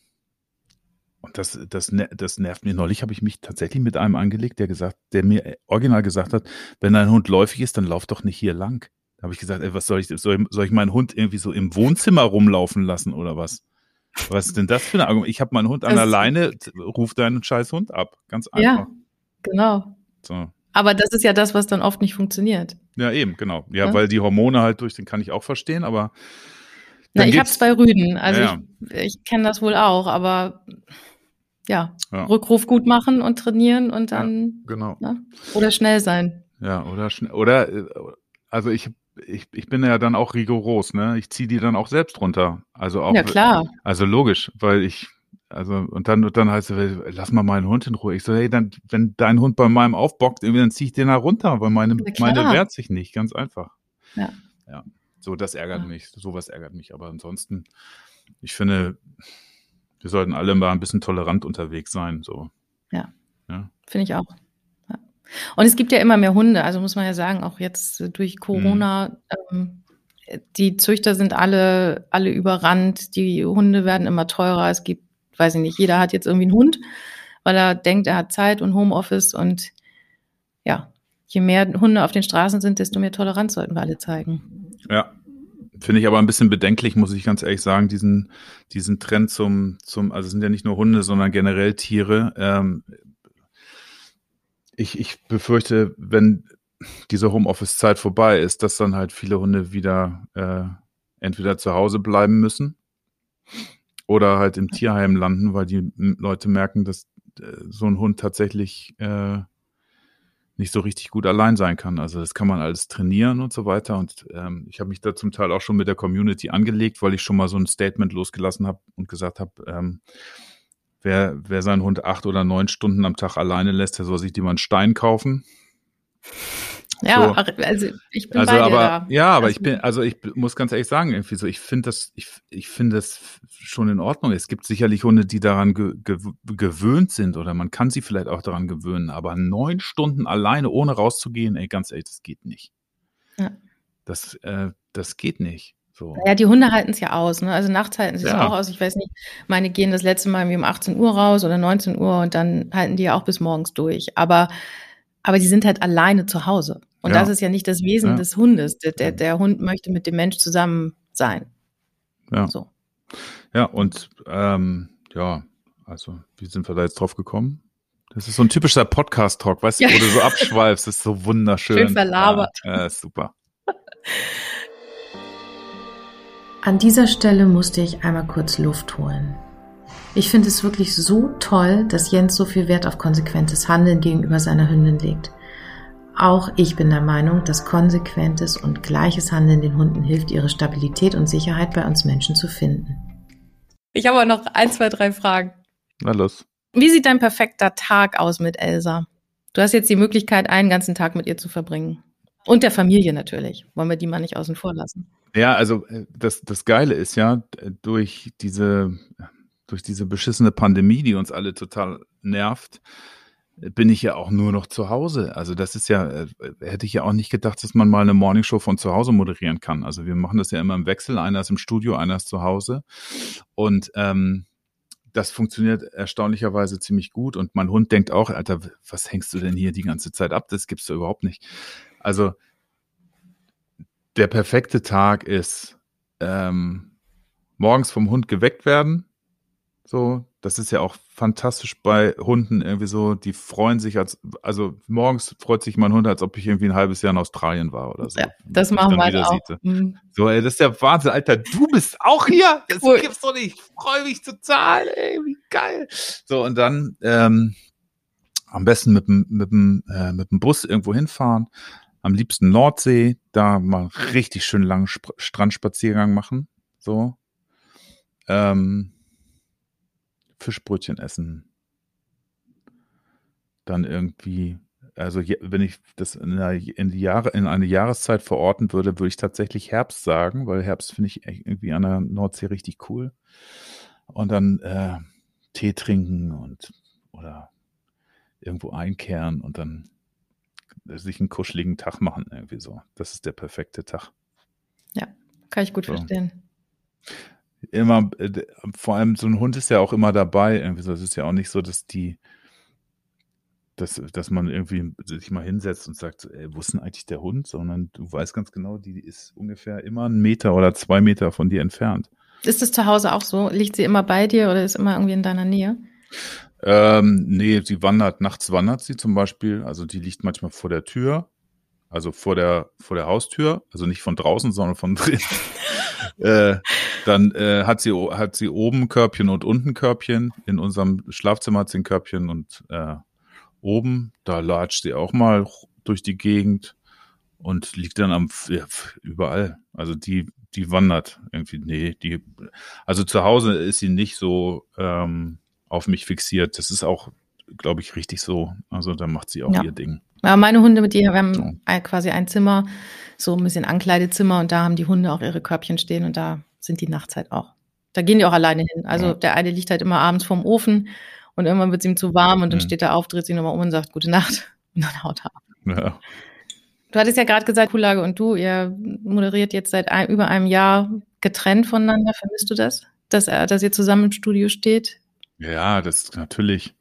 B: und das, das, das nervt mich. Neulich habe ich mich tatsächlich mit einem angelegt, der gesagt, der mir original gesagt hat, wenn dein Hund läufig ist, dann lauf doch nicht hier lang. Da habe ich gesagt, ey, was soll ich, soll ich, soll ich meinen Hund irgendwie so im Wohnzimmer rumlaufen lassen oder was? Was ist denn das für eine Argument? Ich habe meinen Hund an der Leine, ruf deinen scheiß Hund ab. Ganz einfach.
A: Ja, genau. So. Aber das ist ja das, was dann oft nicht funktioniert.
B: Ja, eben, genau. Ja, ja? weil die Hormone halt durch, den kann ich auch verstehen, aber.
A: Na, ich habe zwei Rüden, also ja, ich, ich kenne das wohl auch, aber ja, ja, Rückruf gut machen und trainieren und dann.
B: genau.
A: Ne? Oder schnell sein.
B: Ja, oder schnell. Oder, äh, also ich ich, ich bin ja dann auch rigoros, ne? Ich ziehe die dann auch selbst runter. Also auch.
A: Ja, klar.
B: Also logisch, weil ich, also, und dann, und dann heißt es, lass mal meinen Hund in Ruhe. Ich so, hey, dann, wenn dein Hund bei meinem aufbockt, dann ziehe ich den da runter, weil meine, meine wehrt sich nicht, ganz einfach.
A: Ja.
B: Ja. So, das ärgert ja. mich. Sowas ärgert mich. Aber ansonsten, ich finde, wir sollten alle mal ein bisschen tolerant unterwegs sein, so.
A: Ja. ja. Finde ich auch. Und es gibt ja immer mehr Hunde, also muss man ja sagen, auch jetzt durch Corona, mhm. ähm, die Züchter sind alle, alle überrannt, die Hunde werden immer teurer. Es gibt, weiß ich nicht, jeder hat jetzt irgendwie einen Hund, weil er denkt, er hat Zeit und Homeoffice und ja, je mehr Hunde auf den Straßen sind, desto mehr Toleranz sollten wir alle zeigen.
B: Ja, Finde ich aber ein bisschen bedenklich, muss ich ganz ehrlich sagen, diesen, diesen Trend zum, zum, also es sind ja nicht nur Hunde, sondern generell Tiere. Ähm, ich, ich befürchte, wenn diese Homeoffice-Zeit vorbei ist, dass dann halt viele Hunde wieder äh, entweder zu Hause bleiben müssen oder halt im Tierheim landen, weil die Leute merken, dass äh, so ein Hund tatsächlich äh, nicht so richtig gut allein sein kann. Also das kann man alles trainieren und so weiter. Und ähm, ich habe mich da zum Teil auch schon mit der Community angelegt, weil ich schon mal so ein Statement losgelassen habe und gesagt habe, ähm, wer, wer seinen Hund acht oder neun Stunden am Tag alleine lässt, der soll sich mal einen Stein kaufen.
A: Ja, so. also ich bin
B: also
A: bei
B: aber,
A: da.
B: Ja, aber also, ich bin, also ich muss ganz ehrlich sagen, irgendwie so, ich finde das, ich, ich finde das schon in Ordnung. Es gibt sicherlich Hunde, die daran ge, ge, gewöhnt sind oder man kann sie vielleicht auch daran gewöhnen, aber neun Stunden alleine ohne rauszugehen, ey, ganz ehrlich, das geht nicht. Ja. Das, äh, das geht nicht. So.
A: Ja, die Hunde halten es ja aus. Ne? Also nachts halten sie es ja. auch aus. Ich weiß nicht, meine gehen das letzte Mal irgendwie um 18 Uhr raus oder 19 Uhr und dann halten die ja auch bis morgens durch. Aber aber die sind halt alleine zu Hause. Und ja. das ist ja nicht das Wesen ja. des Hundes. Der, der, der, Hund möchte mit dem Mensch zusammen sein.
B: Ja. So. Ja, und ähm, ja, also wie sind wir da jetzt drauf gekommen? Das ist so ein typischer Podcast-Talk, weißt du, wo du so abschweifst, das ist so wunderschön.
A: Schön verlabert.
B: Ja, ja super.
A: An dieser Stelle musste ich einmal kurz Luft holen. Ich finde es wirklich so toll, dass Jens so viel Wert auf konsequentes Handeln gegenüber seiner Hündin legt. Auch ich bin der Meinung, dass konsequentes und gleiches Handeln den Hunden hilft, ihre Stabilität und Sicherheit bei uns Menschen zu finden. Ich habe aber noch ein, zwei, drei Fragen.
B: Na los.
A: Wie sieht dein perfekter Tag aus mit Elsa? Du hast jetzt die Möglichkeit, einen ganzen Tag mit ihr zu verbringen. Und der Familie natürlich. Wollen wir die mal nicht außen vor lassen?
B: Ja, also äh, das, das Geile ist ja, durch diese durch diese beschissene Pandemie, die uns alle total nervt, bin ich ja auch nur noch zu Hause. Also das ist ja, äh, hätte ich ja auch nicht gedacht, dass man mal eine Morningshow von zu Hause moderieren kann. Also wir machen das ja immer im Wechsel. Einer ist im Studio, einer ist zu Hause. Und ähm, das funktioniert erstaunlicherweise ziemlich gut. Und mein Hund denkt auch, Alter, was hängst du denn hier die ganze Zeit ab? Das gibt's doch überhaupt nicht. Also der perfekte Tag ist ähm, morgens vom Hund geweckt werden, so, das ist ja auch fantastisch bei Hunden irgendwie so, die freuen sich als, also morgens freut sich mein Hund, als ob ich irgendwie ein halbes Jahr in Australien war oder so. Ja,
A: das machen wir auch. Mhm.
B: So, ey, das ist der Wahnsinn, Alter, du bist auch hier? Das cool. gibt's doch nicht. Ich freue mich total, ey, wie geil. So, und dann ähm, am besten mit dem, mit dem, äh, mit dem Bus irgendwo hinfahren. Am liebsten Nordsee, da mal einen richtig schön langen Sp Strandspaziergang machen. So. Ähm, Fischbrötchen essen. Dann irgendwie, also wenn ich das in, eine, in die Jahre, in eine Jahreszeit verorten würde, würde ich tatsächlich Herbst sagen, weil Herbst finde ich irgendwie an der Nordsee richtig cool. Und dann äh, Tee trinken und oder irgendwo einkehren und dann sich einen kuscheligen Tag machen, irgendwie so. Das ist der perfekte Tag.
A: Ja, kann ich gut so. verstehen
B: immer, äh, vor allem so ein Hund ist ja auch immer dabei. Irgendwie so. Es ist ja auch nicht so, dass die, dass, dass man irgendwie sich mal hinsetzt und sagt, ey, wo ist denn eigentlich der Hund? Sondern du weißt ganz genau, die ist ungefähr immer einen Meter oder zwei Meter von dir entfernt.
A: Ist das zu Hause auch so? Liegt sie immer bei dir oder ist immer irgendwie in deiner Nähe?
B: Ähm, nee, sie wandert, nachts wandert sie zum Beispiel. Also die liegt manchmal vor der Tür, also vor der, vor der Haustür, also nicht von draußen, sondern von drin. äh, dann äh, hat sie hat sie oben Körbchen und unten Körbchen. In unserem Schlafzimmer hat sie ein Körbchen und äh, oben, da latscht sie auch mal durch die Gegend und liegt dann am ja, überall. Also die die wandert irgendwie. Nee, die also zu Hause ist sie nicht so ähm, auf mich fixiert. Das ist auch, glaube ich, richtig so. Also da macht sie auch ja. ihr Ding.
A: Ja, meine Hunde wir haben so. quasi ein Zimmer so ein bisschen Ankleidezimmer und da haben die Hunde auch ihre Körbchen stehen und da sind die nachts halt auch. Da gehen die auch alleine hin. Also ja. der eine liegt halt immer abends vorm Ofen und irgendwann wird es ihm zu warm und dann mhm. steht er auf, dreht sich nochmal um und sagt Gute Nacht und dann haut er ab. Ja. Du hattest ja gerade gesagt, Kulage und du, ihr moderiert jetzt seit ein, über einem Jahr getrennt voneinander. Vermisst du das, dass, er, dass ihr zusammen im Studio steht?
B: Ja, das natürlich.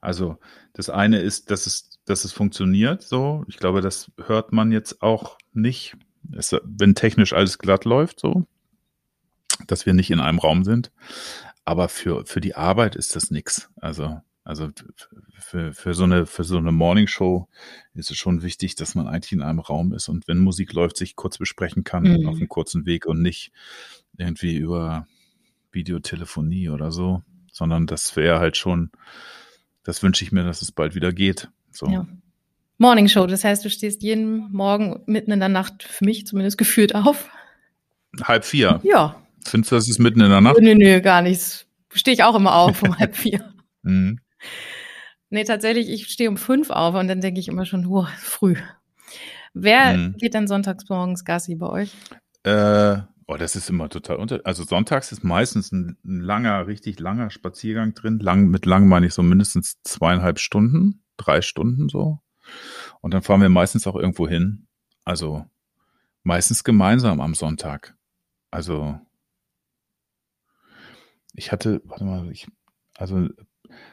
B: Also das eine ist, dass es dass es funktioniert so. Ich glaube, das hört man jetzt auch nicht es, wenn technisch alles glatt läuft, so, dass wir nicht in einem Raum sind. Aber für, für die Arbeit ist das nix. Also, also für, für so eine, für so eine Morningshow ist es schon wichtig, dass man eigentlich in einem Raum ist und wenn Musik läuft, sich kurz besprechen kann mhm. auf einem kurzen Weg und nicht irgendwie über Videotelefonie oder so, sondern das wäre halt schon, das wünsche ich mir, dass es bald wieder geht. So. Ja.
A: Morning Show, das heißt, du stehst jeden Morgen mitten in der Nacht, für mich zumindest gefühlt auf.
B: Halb vier.
A: Ja.
B: Findest du, das ist mitten in der Nacht?
A: Nö, nö, gar nichts. Stehe ich auch immer auf um halb vier. Mhm. Nee, tatsächlich, ich stehe um fünf auf und dann denke ich immer schon, oh, früh. Wer mhm. geht denn sonntags morgens Gassi bei euch?
B: Äh, oh, das ist immer total unter. Also sonntags ist meistens ein, ein, langer, richtig langer Spaziergang drin. Lang, mit lang meine ich so mindestens zweieinhalb Stunden, drei Stunden so. Und dann fahren wir meistens auch irgendwo hin. Also meistens gemeinsam am Sonntag. Also ich hatte, warte mal, ich, also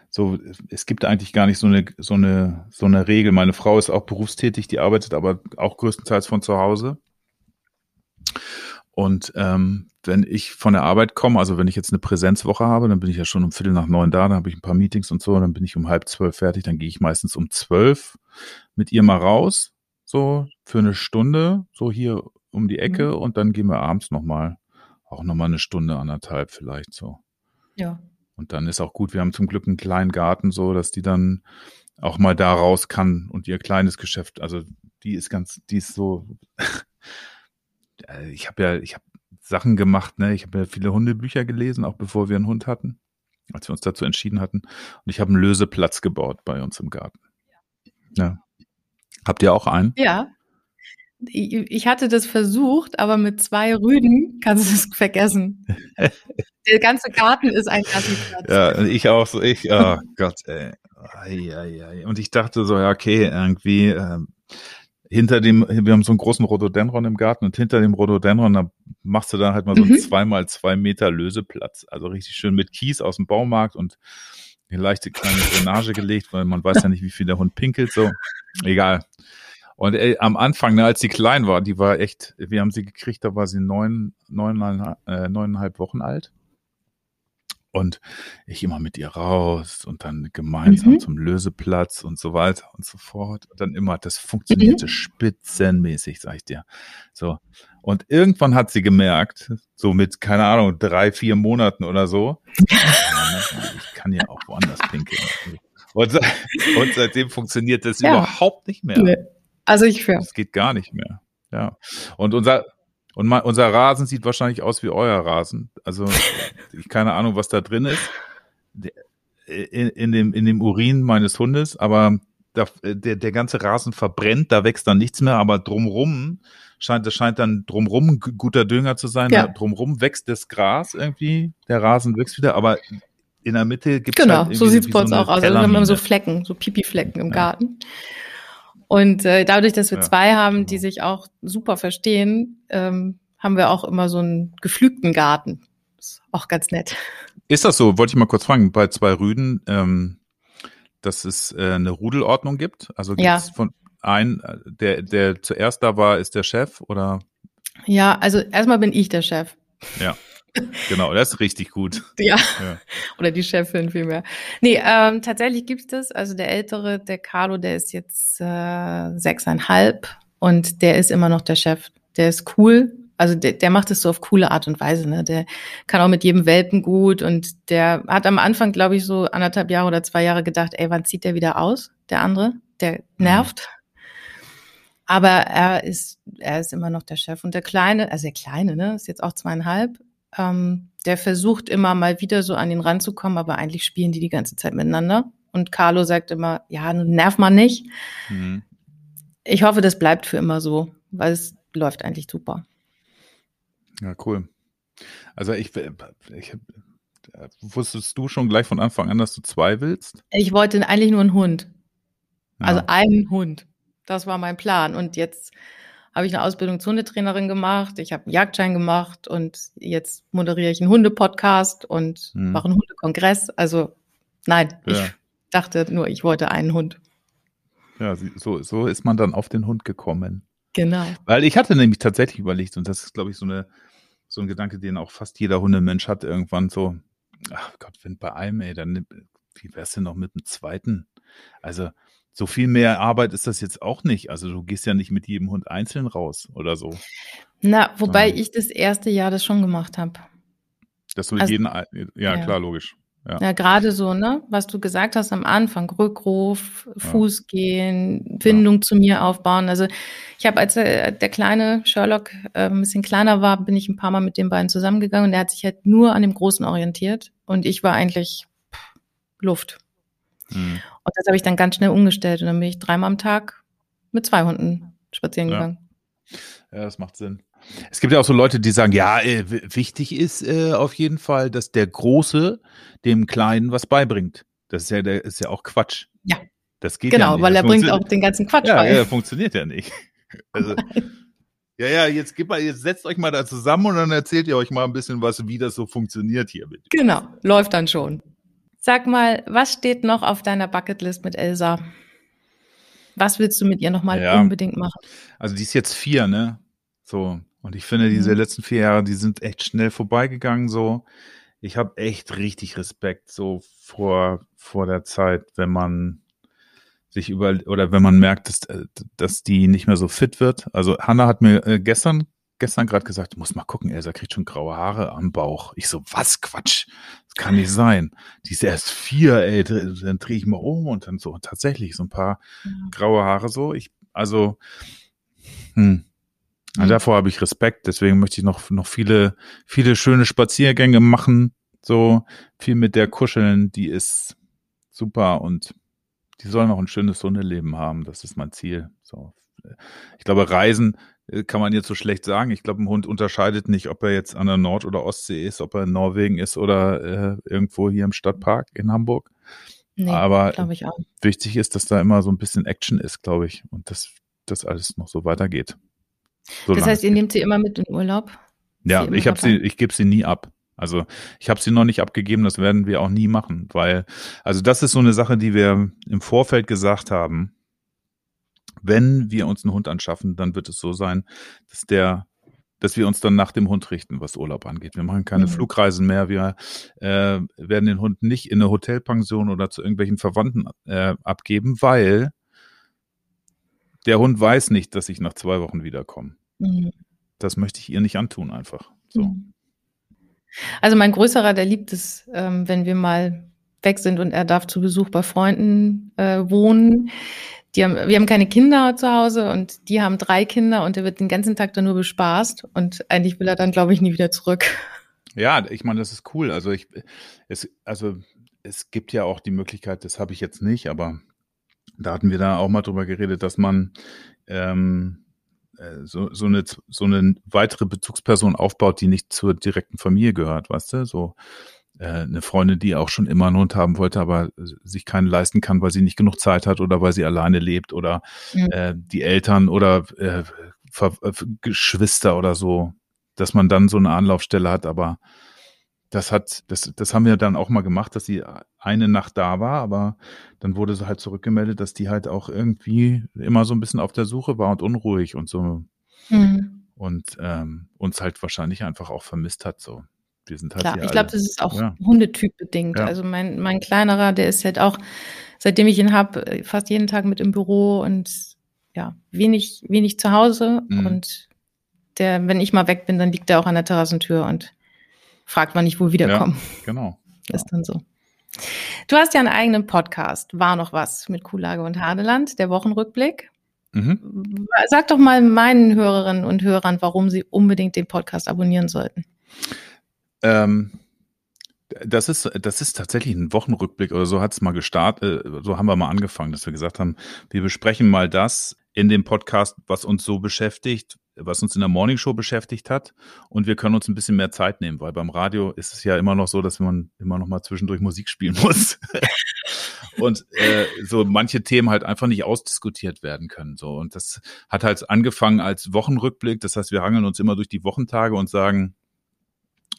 B: so, es gibt eigentlich gar nicht so eine, so eine, so eine Regel. Meine Frau ist auch berufstätig, die arbeitet aber auch größtenteils von zu Hause. Und ähm, wenn ich von der Arbeit komme, also wenn ich jetzt eine Präsenzwoche habe, dann bin ich ja schon um Viertel nach neun da, dann habe ich ein paar Meetings und so, dann bin ich um halb zwölf fertig, dann gehe ich meistens um zwölf mit ihr mal raus, so für eine Stunde, so hier um die Ecke mhm. und dann gehen wir abends nochmal, auch nochmal eine Stunde, anderthalb vielleicht so.
A: Ja.
B: Und dann ist auch gut, wir haben zum Glück einen kleinen Garten so, dass die dann auch mal da raus kann und ihr kleines Geschäft, also die ist ganz, die ist so, ich habe ja, ich habe Sachen gemacht, ne? Ich habe ja viele Hundebücher gelesen, auch bevor wir einen Hund hatten, als wir uns dazu entschieden hatten. Und ich habe einen Löseplatz gebaut bei uns im Garten. Ja. Habt ihr auch einen?
A: Ja. Ich hatte das versucht, aber mit zwei Rüden kannst du es vergessen. Der ganze Garten ist ein Gassiplatz.
B: Ja, ich auch so, ich, oh Gott, ey. Und ich dachte so, ja, okay, irgendwie, äh, hinter dem, wir haben so einen großen Rhododendron im Garten und hinter dem Rhododendron, da machst du dann halt mal so einen mhm. zweimal zwei Meter Löseplatz. Also richtig schön mit Kies aus dem Baumarkt und eine leichte kleine Drainage gelegt, weil man weiß ja nicht, wie viel der Hund pinkelt, so. Egal. Und ey, am Anfang, ne, als sie klein war, die war echt, wir haben sie gekriegt, da war sie neun, neuneinhalb, äh, neuneinhalb Wochen alt. Und ich immer mit ihr raus und dann gemeinsam mhm. zum Löseplatz und so weiter und so fort. Und dann immer, das funktionierte mhm. spitzenmäßig, sag ich dir. So. Und irgendwann hat sie gemerkt, so mit, keine Ahnung, drei, vier Monaten oder so, ich kann ja auch woanders pinkeln. Und, und seitdem funktioniert das ja. überhaupt nicht mehr.
A: Also ich für.
B: Das geht gar nicht mehr. Ja. Und unser, und mal, unser Rasen sieht wahrscheinlich aus wie euer Rasen. Also ich keine Ahnung, was da drin ist. In, in, dem, in dem Urin meines Hundes, aber da, der, der ganze Rasen verbrennt, da wächst dann nichts mehr, aber drumrum scheint, das scheint dann drumrum guter Dünger zu sein. Ja. Drumrum wächst das Gras irgendwie, der Rasen wächst wieder, aber in der Mitte gibt es
A: Genau, halt so sieht es bei uns so auch aus. Also wir haben so Flecken, so Pipi-Flecken im ja. Garten. Und äh, dadurch, dass wir ja, zwei haben, genau. die sich auch super verstehen, ähm, haben wir auch immer so einen geflügten Garten. Ist auch ganz nett.
B: Ist das so? Wollte ich mal kurz fragen. Bei zwei Rüden, ähm, dass es äh, eine Rudelordnung gibt? Also gibt es ja. von ein, der, der zuerst da war, ist der Chef oder?
A: Ja, also erstmal bin ich der Chef.
B: Ja. Genau, das ist richtig gut.
A: Ja. ja. Oder die Chefin vielmehr. Nee, ähm, tatsächlich gibt's das. Also der ältere, der Carlo, der ist jetzt äh, sechseinhalb und der ist immer noch der Chef. Der ist cool. Also der, der macht es so auf coole Art und Weise. Ne? Der kann auch mit jedem Welpen gut und der hat am Anfang, glaube ich, so anderthalb Jahre oder zwei Jahre gedacht, ey, wann zieht der wieder aus? Der andere, der nervt. Aber er ist, er ist immer noch der Chef. Und der Kleine, also der Kleine, ne, ist jetzt auch zweieinhalb, ähm, der versucht immer mal wieder so an ihn ranzukommen, aber eigentlich spielen die die ganze Zeit miteinander. Und Carlo sagt immer, ja, nerv mal nicht. Mhm. Ich hoffe, das bleibt für immer so, weil es läuft eigentlich super.
B: Ja, cool. Also ich, ich wusstest du schon gleich von Anfang an, dass du zwei willst?
A: Ich wollte eigentlich nur einen Hund. Ja. Also einen Hund. Das war mein Plan. Und jetzt habe ich eine Ausbildung zur Hundetrainerin gemacht, ich habe einen Jagdschein gemacht und jetzt moderiere ich einen Hundepodcast und hm. mache einen Hundekongress. Also nein, ja. ich dachte nur, ich wollte einen Hund.
B: Ja, so, so ist man dann auf den Hund gekommen.
A: Genau.
B: Weil ich hatte nämlich tatsächlich überlegt, und das ist, glaube ich, so eine, so ein Gedanke, den auch fast jeder Hundemensch hat irgendwann so, ach Gott, wenn bei einem, ey, dann wie wär's denn noch mit dem zweiten? Also, so viel mehr Arbeit ist das jetzt auch nicht. Also du gehst ja nicht mit jedem Hund einzeln raus oder so.
A: Na, wobei ich das erste Jahr das schon gemacht habe.
B: Dass du mit also, jedem, ja, ja, klar, logisch.
A: Ja, ja gerade so, ne, was du gesagt hast am Anfang, Rückruf, Fuß gehen, Bindung ja. zu mir aufbauen. Also ich habe, als der, der kleine Sherlock äh, ein bisschen kleiner war, bin ich ein paar Mal mit den beiden zusammengegangen und der hat sich halt nur an dem Großen orientiert und ich war eigentlich pff, Luft. Mhm. Und das habe ich dann ganz schnell umgestellt und dann bin ich dreimal am Tag mit zwei Hunden spazieren gegangen.
B: Ja, das macht Sinn. Es gibt ja auch so Leute, die sagen, ja, äh, wichtig ist äh, auf jeden Fall, dass der Große dem Kleinen was beibringt. Das ist ja, der ist ja auch Quatsch.
A: Ja.
B: Das geht
A: genau,
B: ja nicht.
A: weil er bringt auch den ganzen Quatsch
B: ja,
A: bei.
B: Ja, funktioniert ja nicht. Also, ja, ja, jetzt, gebt mal, jetzt setzt euch mal da zusammen und dann erzählt ihr euch mal ein bisschen was, wie das so funktioniert hier. Bitte.
A: Genau, läuft dann schon. Sag mal, was steht noch auf deiner Bucketlist mit Elsa? Was willst du mit ihr nochmal ja, unbedingt machen?
B: Also die ist jetzt vier, ne? So. Und ich finde, diese mhm. letzten vier Jahre, die sind echt schnell vorbeigegangen, so. Ich habe echt richtig Respekt, so vor, vor der Zeit, wenn man sich über, oder wenn man merkt, dass, äh, dass die nicht mehr so fit wird. Also Hanna hat mir äh, gestern gestern gerade gesagt, du musst mal gucken, Elsa kriegt schon graue Haare am Bauch. Ich so, was Quatsch? Das kann nicht sein. Die ist erst vier, ey, dann drehe ich mal um und dann so tatsächlich so ein paar ja. graue Haare so. Ich, also, hm. Mhm. davor habe ich Respekt, deswegen möchte ich noch, noch viele, viele schöne Spaziergänge machen. So viel mit der kuscheln, die ist super und die soll noch ein schönes Hundeleben haben. Das ist mein Ziel. So. Ich glaube, Reisen kann man jetzt so schlecht sagen. Ich glaube, ein Hund unterscheidet nicht, ob er jetzt an der Nord- oder Ostsee ist, ob er in Norwegen ist oder äh, irgendwo hier im Stadtpark in Hamburg. Nee, Aber wichtig ist, dass da immer so ein bisschen Action ist, glaube ich, und dass das alles noch so weitergeht.
A: Das heißt, ihr nehmt sie immer mit in Urlaub?
B: Ja, ich habe sie, ich gebe sie nie ab. Also ich habe sie noch nicht abgegeben, das werden wir auch nie machen, weil also das ist so eine Sache, die wir im Vorfeld gesagt haben wenn wir uns einen Hund anschaffen, dann wird es so sein, dass der dass wir uns dann nach dem Hund richten, was Urlaub angeht. Wir machen keine mhm. Flugreisen mehr. Wir äh, werden den Hund nicht in eine Hotelpension oder zu irgendwelchen Verwandten äh, abgeben, weil der Hund weiß nicht, dass ich nach zwei Wochen wiederkomme. Mhm. Das möchte ich ihr nicht antun, einfach. So. Mhm.
A: Also mein größerer, der liebt es, ähm, wenn wir mal weg sind und er darf zu Besuch bei Freunden äh, wohnen die haben, wir haben keine Kinder zu Hause und die haben drei Kinder und der wird den ganzen Tag da nur bespaßt und eigentlich will er dann, glaube ich, nie wieder zurück.
B: Ja, ich meine, das ist cool. Also ich, es, also es gibt ja auch die Möglichkeit, das habe ich jetzt nicht, aber da hatten wir da auch mal drüber geredet, dass man ähm, äh, so, so, eine, so eine weitere Bezugsperson aufbaut, die nicht zur direkten Familie gehört, weißt du? So eine Freundin, die auch schon immer einen Hund haben wollte, aber sich keinen leisten kann, weil sie nicht genug Zeit hat oder weil sie alleine lebt oder mhm. äh, die Eltern oder äh, äh, Geschwister oder so, dass man dann so eine Anlaufstelle hat, aber das hat, das, das haben wir dann auch mal gemacht, dass sie eine Nacht da war, aber dann wurde sie halt zurückgemeldet, dass die halt auch irgendwie immer so ein bisschen auf der Suche war und unruhig und so. Mhm. Und ähm, uns halt wahrscheinlich einfach auch vermisst hat, so.
A: Die sind halt Klar, ich glaube, das ist auch ja. Hundetyp bedingt. Ja. Also mein, mein kleinerer, der ist halt auch, seitdem ich ihn habe, fast jeden Tag mit im Büro und ja, wenig, wenig zu Hause. Mhm. Und der, wenn ich mal weg bin, dann liegt er auch an der Terrassentür und fragt, wann ich wohl wiederkomme.
B: Ja, genau.
A: ist dann so. Du hast ja einen eigenen Podcast, war noch was mit Kuhlage und Hadeland, der Wochenrückblick. Mhm. Sag doch mal meinen Hörerinnen und Hörern, warum sie unbedingt den Podcast abonnieren sollten.
B: Ähm, das ist, das ist tatsächlich ein Wochenrückblick oder so hat es mal gestartet, äh, so haben wir mal angefangen, dass wir gesagt haben, wir besprechen mal das in dem Podcast, was uns so beschäftigt, was uns in der Morningshow beschäftigt hat. Und wir können uns ein bisschen mehr Zeit nehmen, weil beim Radio ist es ja immer noch so, dass man immer noch mal zwischendurch Musik spielen muss. Und äh, so manche Themen halt einfach nicht ausdiskutiert werden können so. Und das hat halt angefangen als Wochenrückblick, das heißt, wir hangeln uns immer durch die Wochentage und sagen,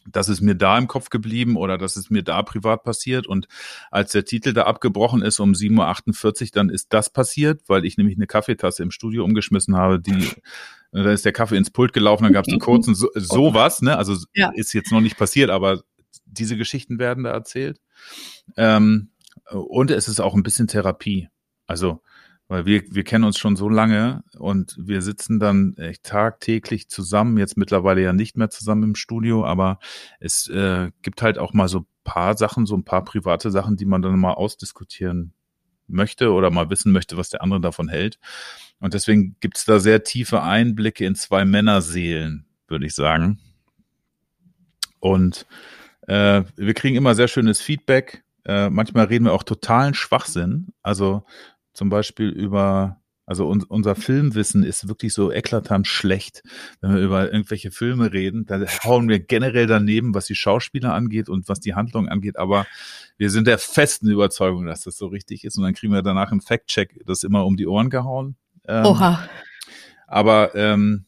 B: das ist mir da im Kopf geblieben oder das ist mir da privat passiert. Und als der Titel da abgebrochen ist um 7.48 Uhr, dann ist das passiert, weil ich nämlich eine Kaffeetasse im Studio umgeschmissen habe, die da ist der Kaffee ins Pult gelaufen, dann gab es einen kurzen so, sowas, ne? Also ja. ist jetzt noch nicht passiert, aber diese Geschichten werden da erzählt. Ähm, und es ist auch ein bisschen Therapie. Also weil wir, wir kennen uns schon so lange und wir sitzen dann echt tagtäglich zusammen, jetzt mittlerweile ja nicht mehr zusammen im Studio, aber es äh, gibt halt auch mal so paar Sachen, so ein paar private Sachen, die man dann mal ausdiskutieren möchte oder mal wissen möchte, was der andere davon hält. Und deswegen gibt es da sehr tiefe Einblicke in zwei Männerseelen, würde ich sagen. Und äh, wir kriegen immer sehr schönes Feedback. Äh, manchmal reden wir auch totalen Schwachsinn. Also zum Beispiel über, also un, unser Filmwissen ist wirklich so eklatant schlecht, wenn wir über irgendwelche Filme reden. Da hauen wir generell daneben, was die Schauspieler angeht und was die Handlung angeht. Aber wir sind der festen Überzeugung, dass das so richtig ist. Und dann kriegen wir danach im Fact-Check das immer um die Ohren gehauen.
A: Ähm, Oha.
B: Aber ähm,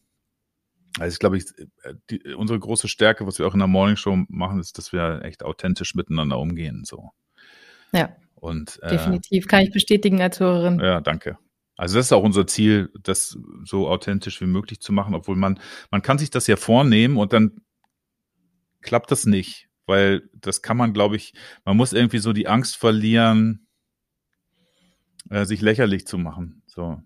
B: also ich glaube, ich, die, unsere große Stärke, was wir auch in der Morning Show machen, ist, dass wir echt authentisch miteinander umgehen. So.
A: Ja. Und, äh, Definitiv, kann ich bestätigen als Hörerin.
B: Ja, danke. Also das ist auch unser Ziel, das so authentisch wie möglich zu machen, obwohl man, man kann sich das ja vornehmen und dann klappt das nicht, weil das kann man, glaube ich, man muss irgendwie so die Angst verlieren, äh, sich lächerlich zu machen. So.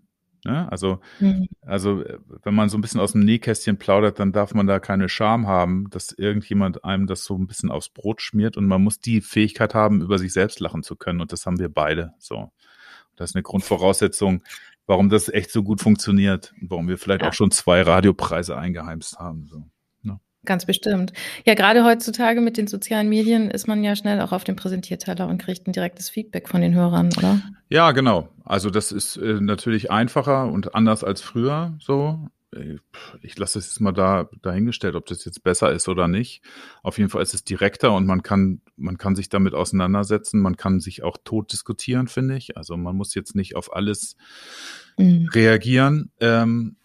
B: Ne? Also, mhm. also, wenn man so ein bisschen aus dem Nähkästchen plaudert, dann darf man da keine Scham haben, dass irgendjemand einem das so ein bisschen aufs Brot schmiert und man muss die Fähigkeit haben, über sich selbst lachen zu können und das haben wir beide. So. Das ist eine Grundvoraussetzung, warum das echt so gut funktioniert und warum wir vielleicht ja. auch schon zwei Radiopreise eingeheimst haben. So.
A: Ganz bestimmt. Ja, gerade heutzutage mit den sozialen Medien ist man ja schnell auch auf dem Präsentierteller und kriegt ein direktes Feedback von den Hörern, oder?
B: Ja, genau. Also das ist äh, natürlich einfacher und anders als früher so. Äh, ich lasse es jetzt mal da dahingestellt, ob das jetzt besser ist oder nicht. Auf jeden Fall ist es direkter und man kann, man kann sich damit auseinandersetzen. Man kann sich auch tot diskutieren, finde ich. Also man muss jetzt nicht auf alles mhm. reagieren. Ähm,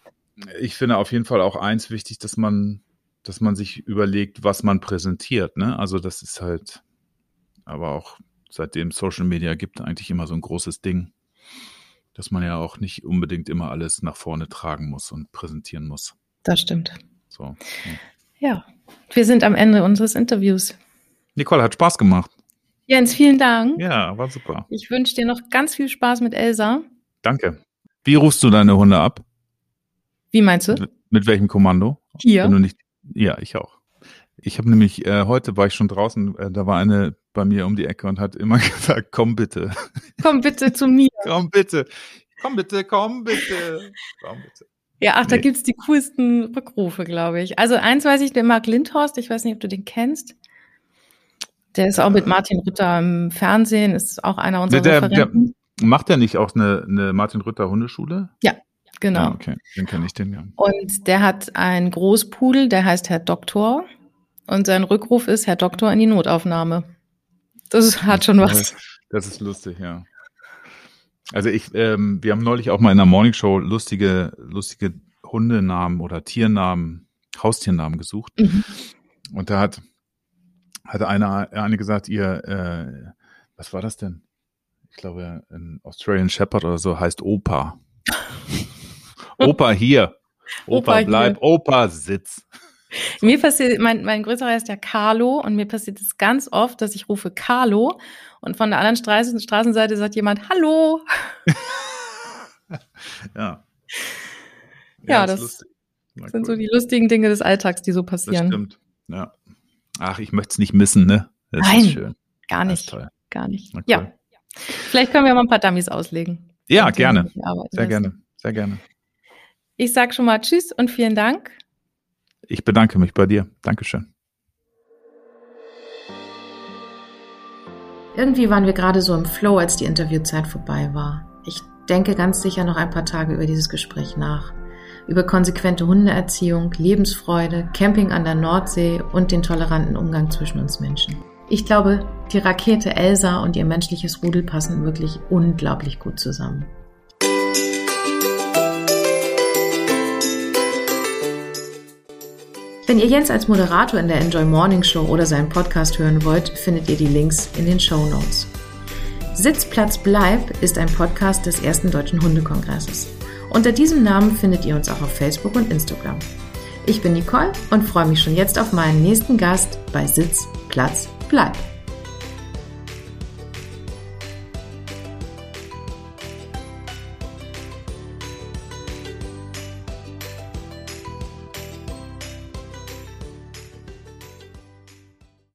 B: ich finde auf jeden Fall auch eins wichtig, dass man dass man sich überlegt, was man präsentiert. Ne? Also das ist halt, aber auch seitdem Social Media gibt, eigentlich immer so ein großes Ding, dass man ja auch nicht unbedingt immer alles nach vorne tragen muss und präsentieren muss.
A: Das stimmt. So. Ja, ja. wir sind am Ende unseres Interviews.
B: Nicole, hat Spaß gemacht.
A: Jens, vielen Dank.
B: Ja, war super.
A: Ich wünsche dir noch ganz viel Spaß mit Elsa.
B: Danke. Wie rufst du deine Hunde ab?
A: Wie meinst du?
B: Mit, mit welchem Kommando?
A: Hier.
B: Nicht ja, ich auch. Ich habe nämlich, äh, heute war ich schon draußen, äh, da war eine bei mir um die Ecke und hat immer gesagt, komm bitte.
A: Komm bitte zu mir.
B: komm bitte. Komm bitte, komm bitte. Komm bitte.
A: Ja, ach, da gibt's die coolsten Rückrufe, glaube ich. Also eins weiß ich, der Marc Lindhorst, ich weiß nicht, ob du den kennst. Der ist auch mit Martin Rütter im Fernsehen, ist auch einer unserer der, Referenten.
B: Der, macht er nicht auch eine, eine Martin Rütter Hundeschule?
A: Ja, Genau. Ja,
B: okay, den kenne ich den ja.
A: Und der hat einen Großpudel, der heißt Herr Doktor. Und sein Rückruf ist Herr Doktor in die Notaufnahme. Das hat schon was.
B: Das ist lustig, ja. Also ich, ähm, wir haben neulich auch mal in der Morning Show lustige, lustige Hundenamen oder Tiernamen, Haustiernamen gesucht. Mhm. Und da hat, hat eine, eine gesagt, ihr, äh, was war das denn? Ich glaube, ein Australian Shepherd oder so heißt Opa. Opa hier. Opa, Opa bleib, hier. Opa sitz.
A: Mir passiert, mein, mein größerer heißt ja Carlo und mir passiert es ganz oft, dass ich rufe Carlo und von der anderen Straßen, Straßenseite sagt jemand Hallo.
B: ja.
A: Ja, ja das, das sind so die lustigen Dinge des Alltags, die so passieren.
B: Das stimmt. Ja. Ach, ich möchte es nicht missen, ne?
A: Das Nein, gar nicht. Gar nicht. Ja. Vielleicht können wir mal ein paar Dummies auslegen.
B: Ja, gerne. Sehr gerne. Sehr gerne.
A: Ich sage schon mal Tschüss und vielen Dank.
B: Ich bedanke mich bei dir. Dankeschön.
A: Irgendwie waren wir gerade so im Flow, als die Interviewzeit vorbei war. Ich denke ganz sicher noch ein paar Tage über dieses Gespräch nach. Über konsequente Hundeerziehung, Lebensfreude, Camping an der Nordsee und den toleranten Umgang zwischen uns Menschen. Ich glaube, die Rakete Elsa und ihr menschliches Rudel passen wirklich unglaublich gut zusammen. Wenn ihr Jens als Moderator in der Enjoy Morning Show oder seinen Podcast hören wollt, findet ihr die Links in den Show Notes. Sitzplatz Bleib ist ein Podcast des ersten Deutschen Hundekongresses. Unter diesem Namen findet ihr uns auch auf Facebook und Instagram. Ich bin Nicole und freue mich schon jetzt auf meinen nächsten Gast bei Sitz, Platz, Bleib.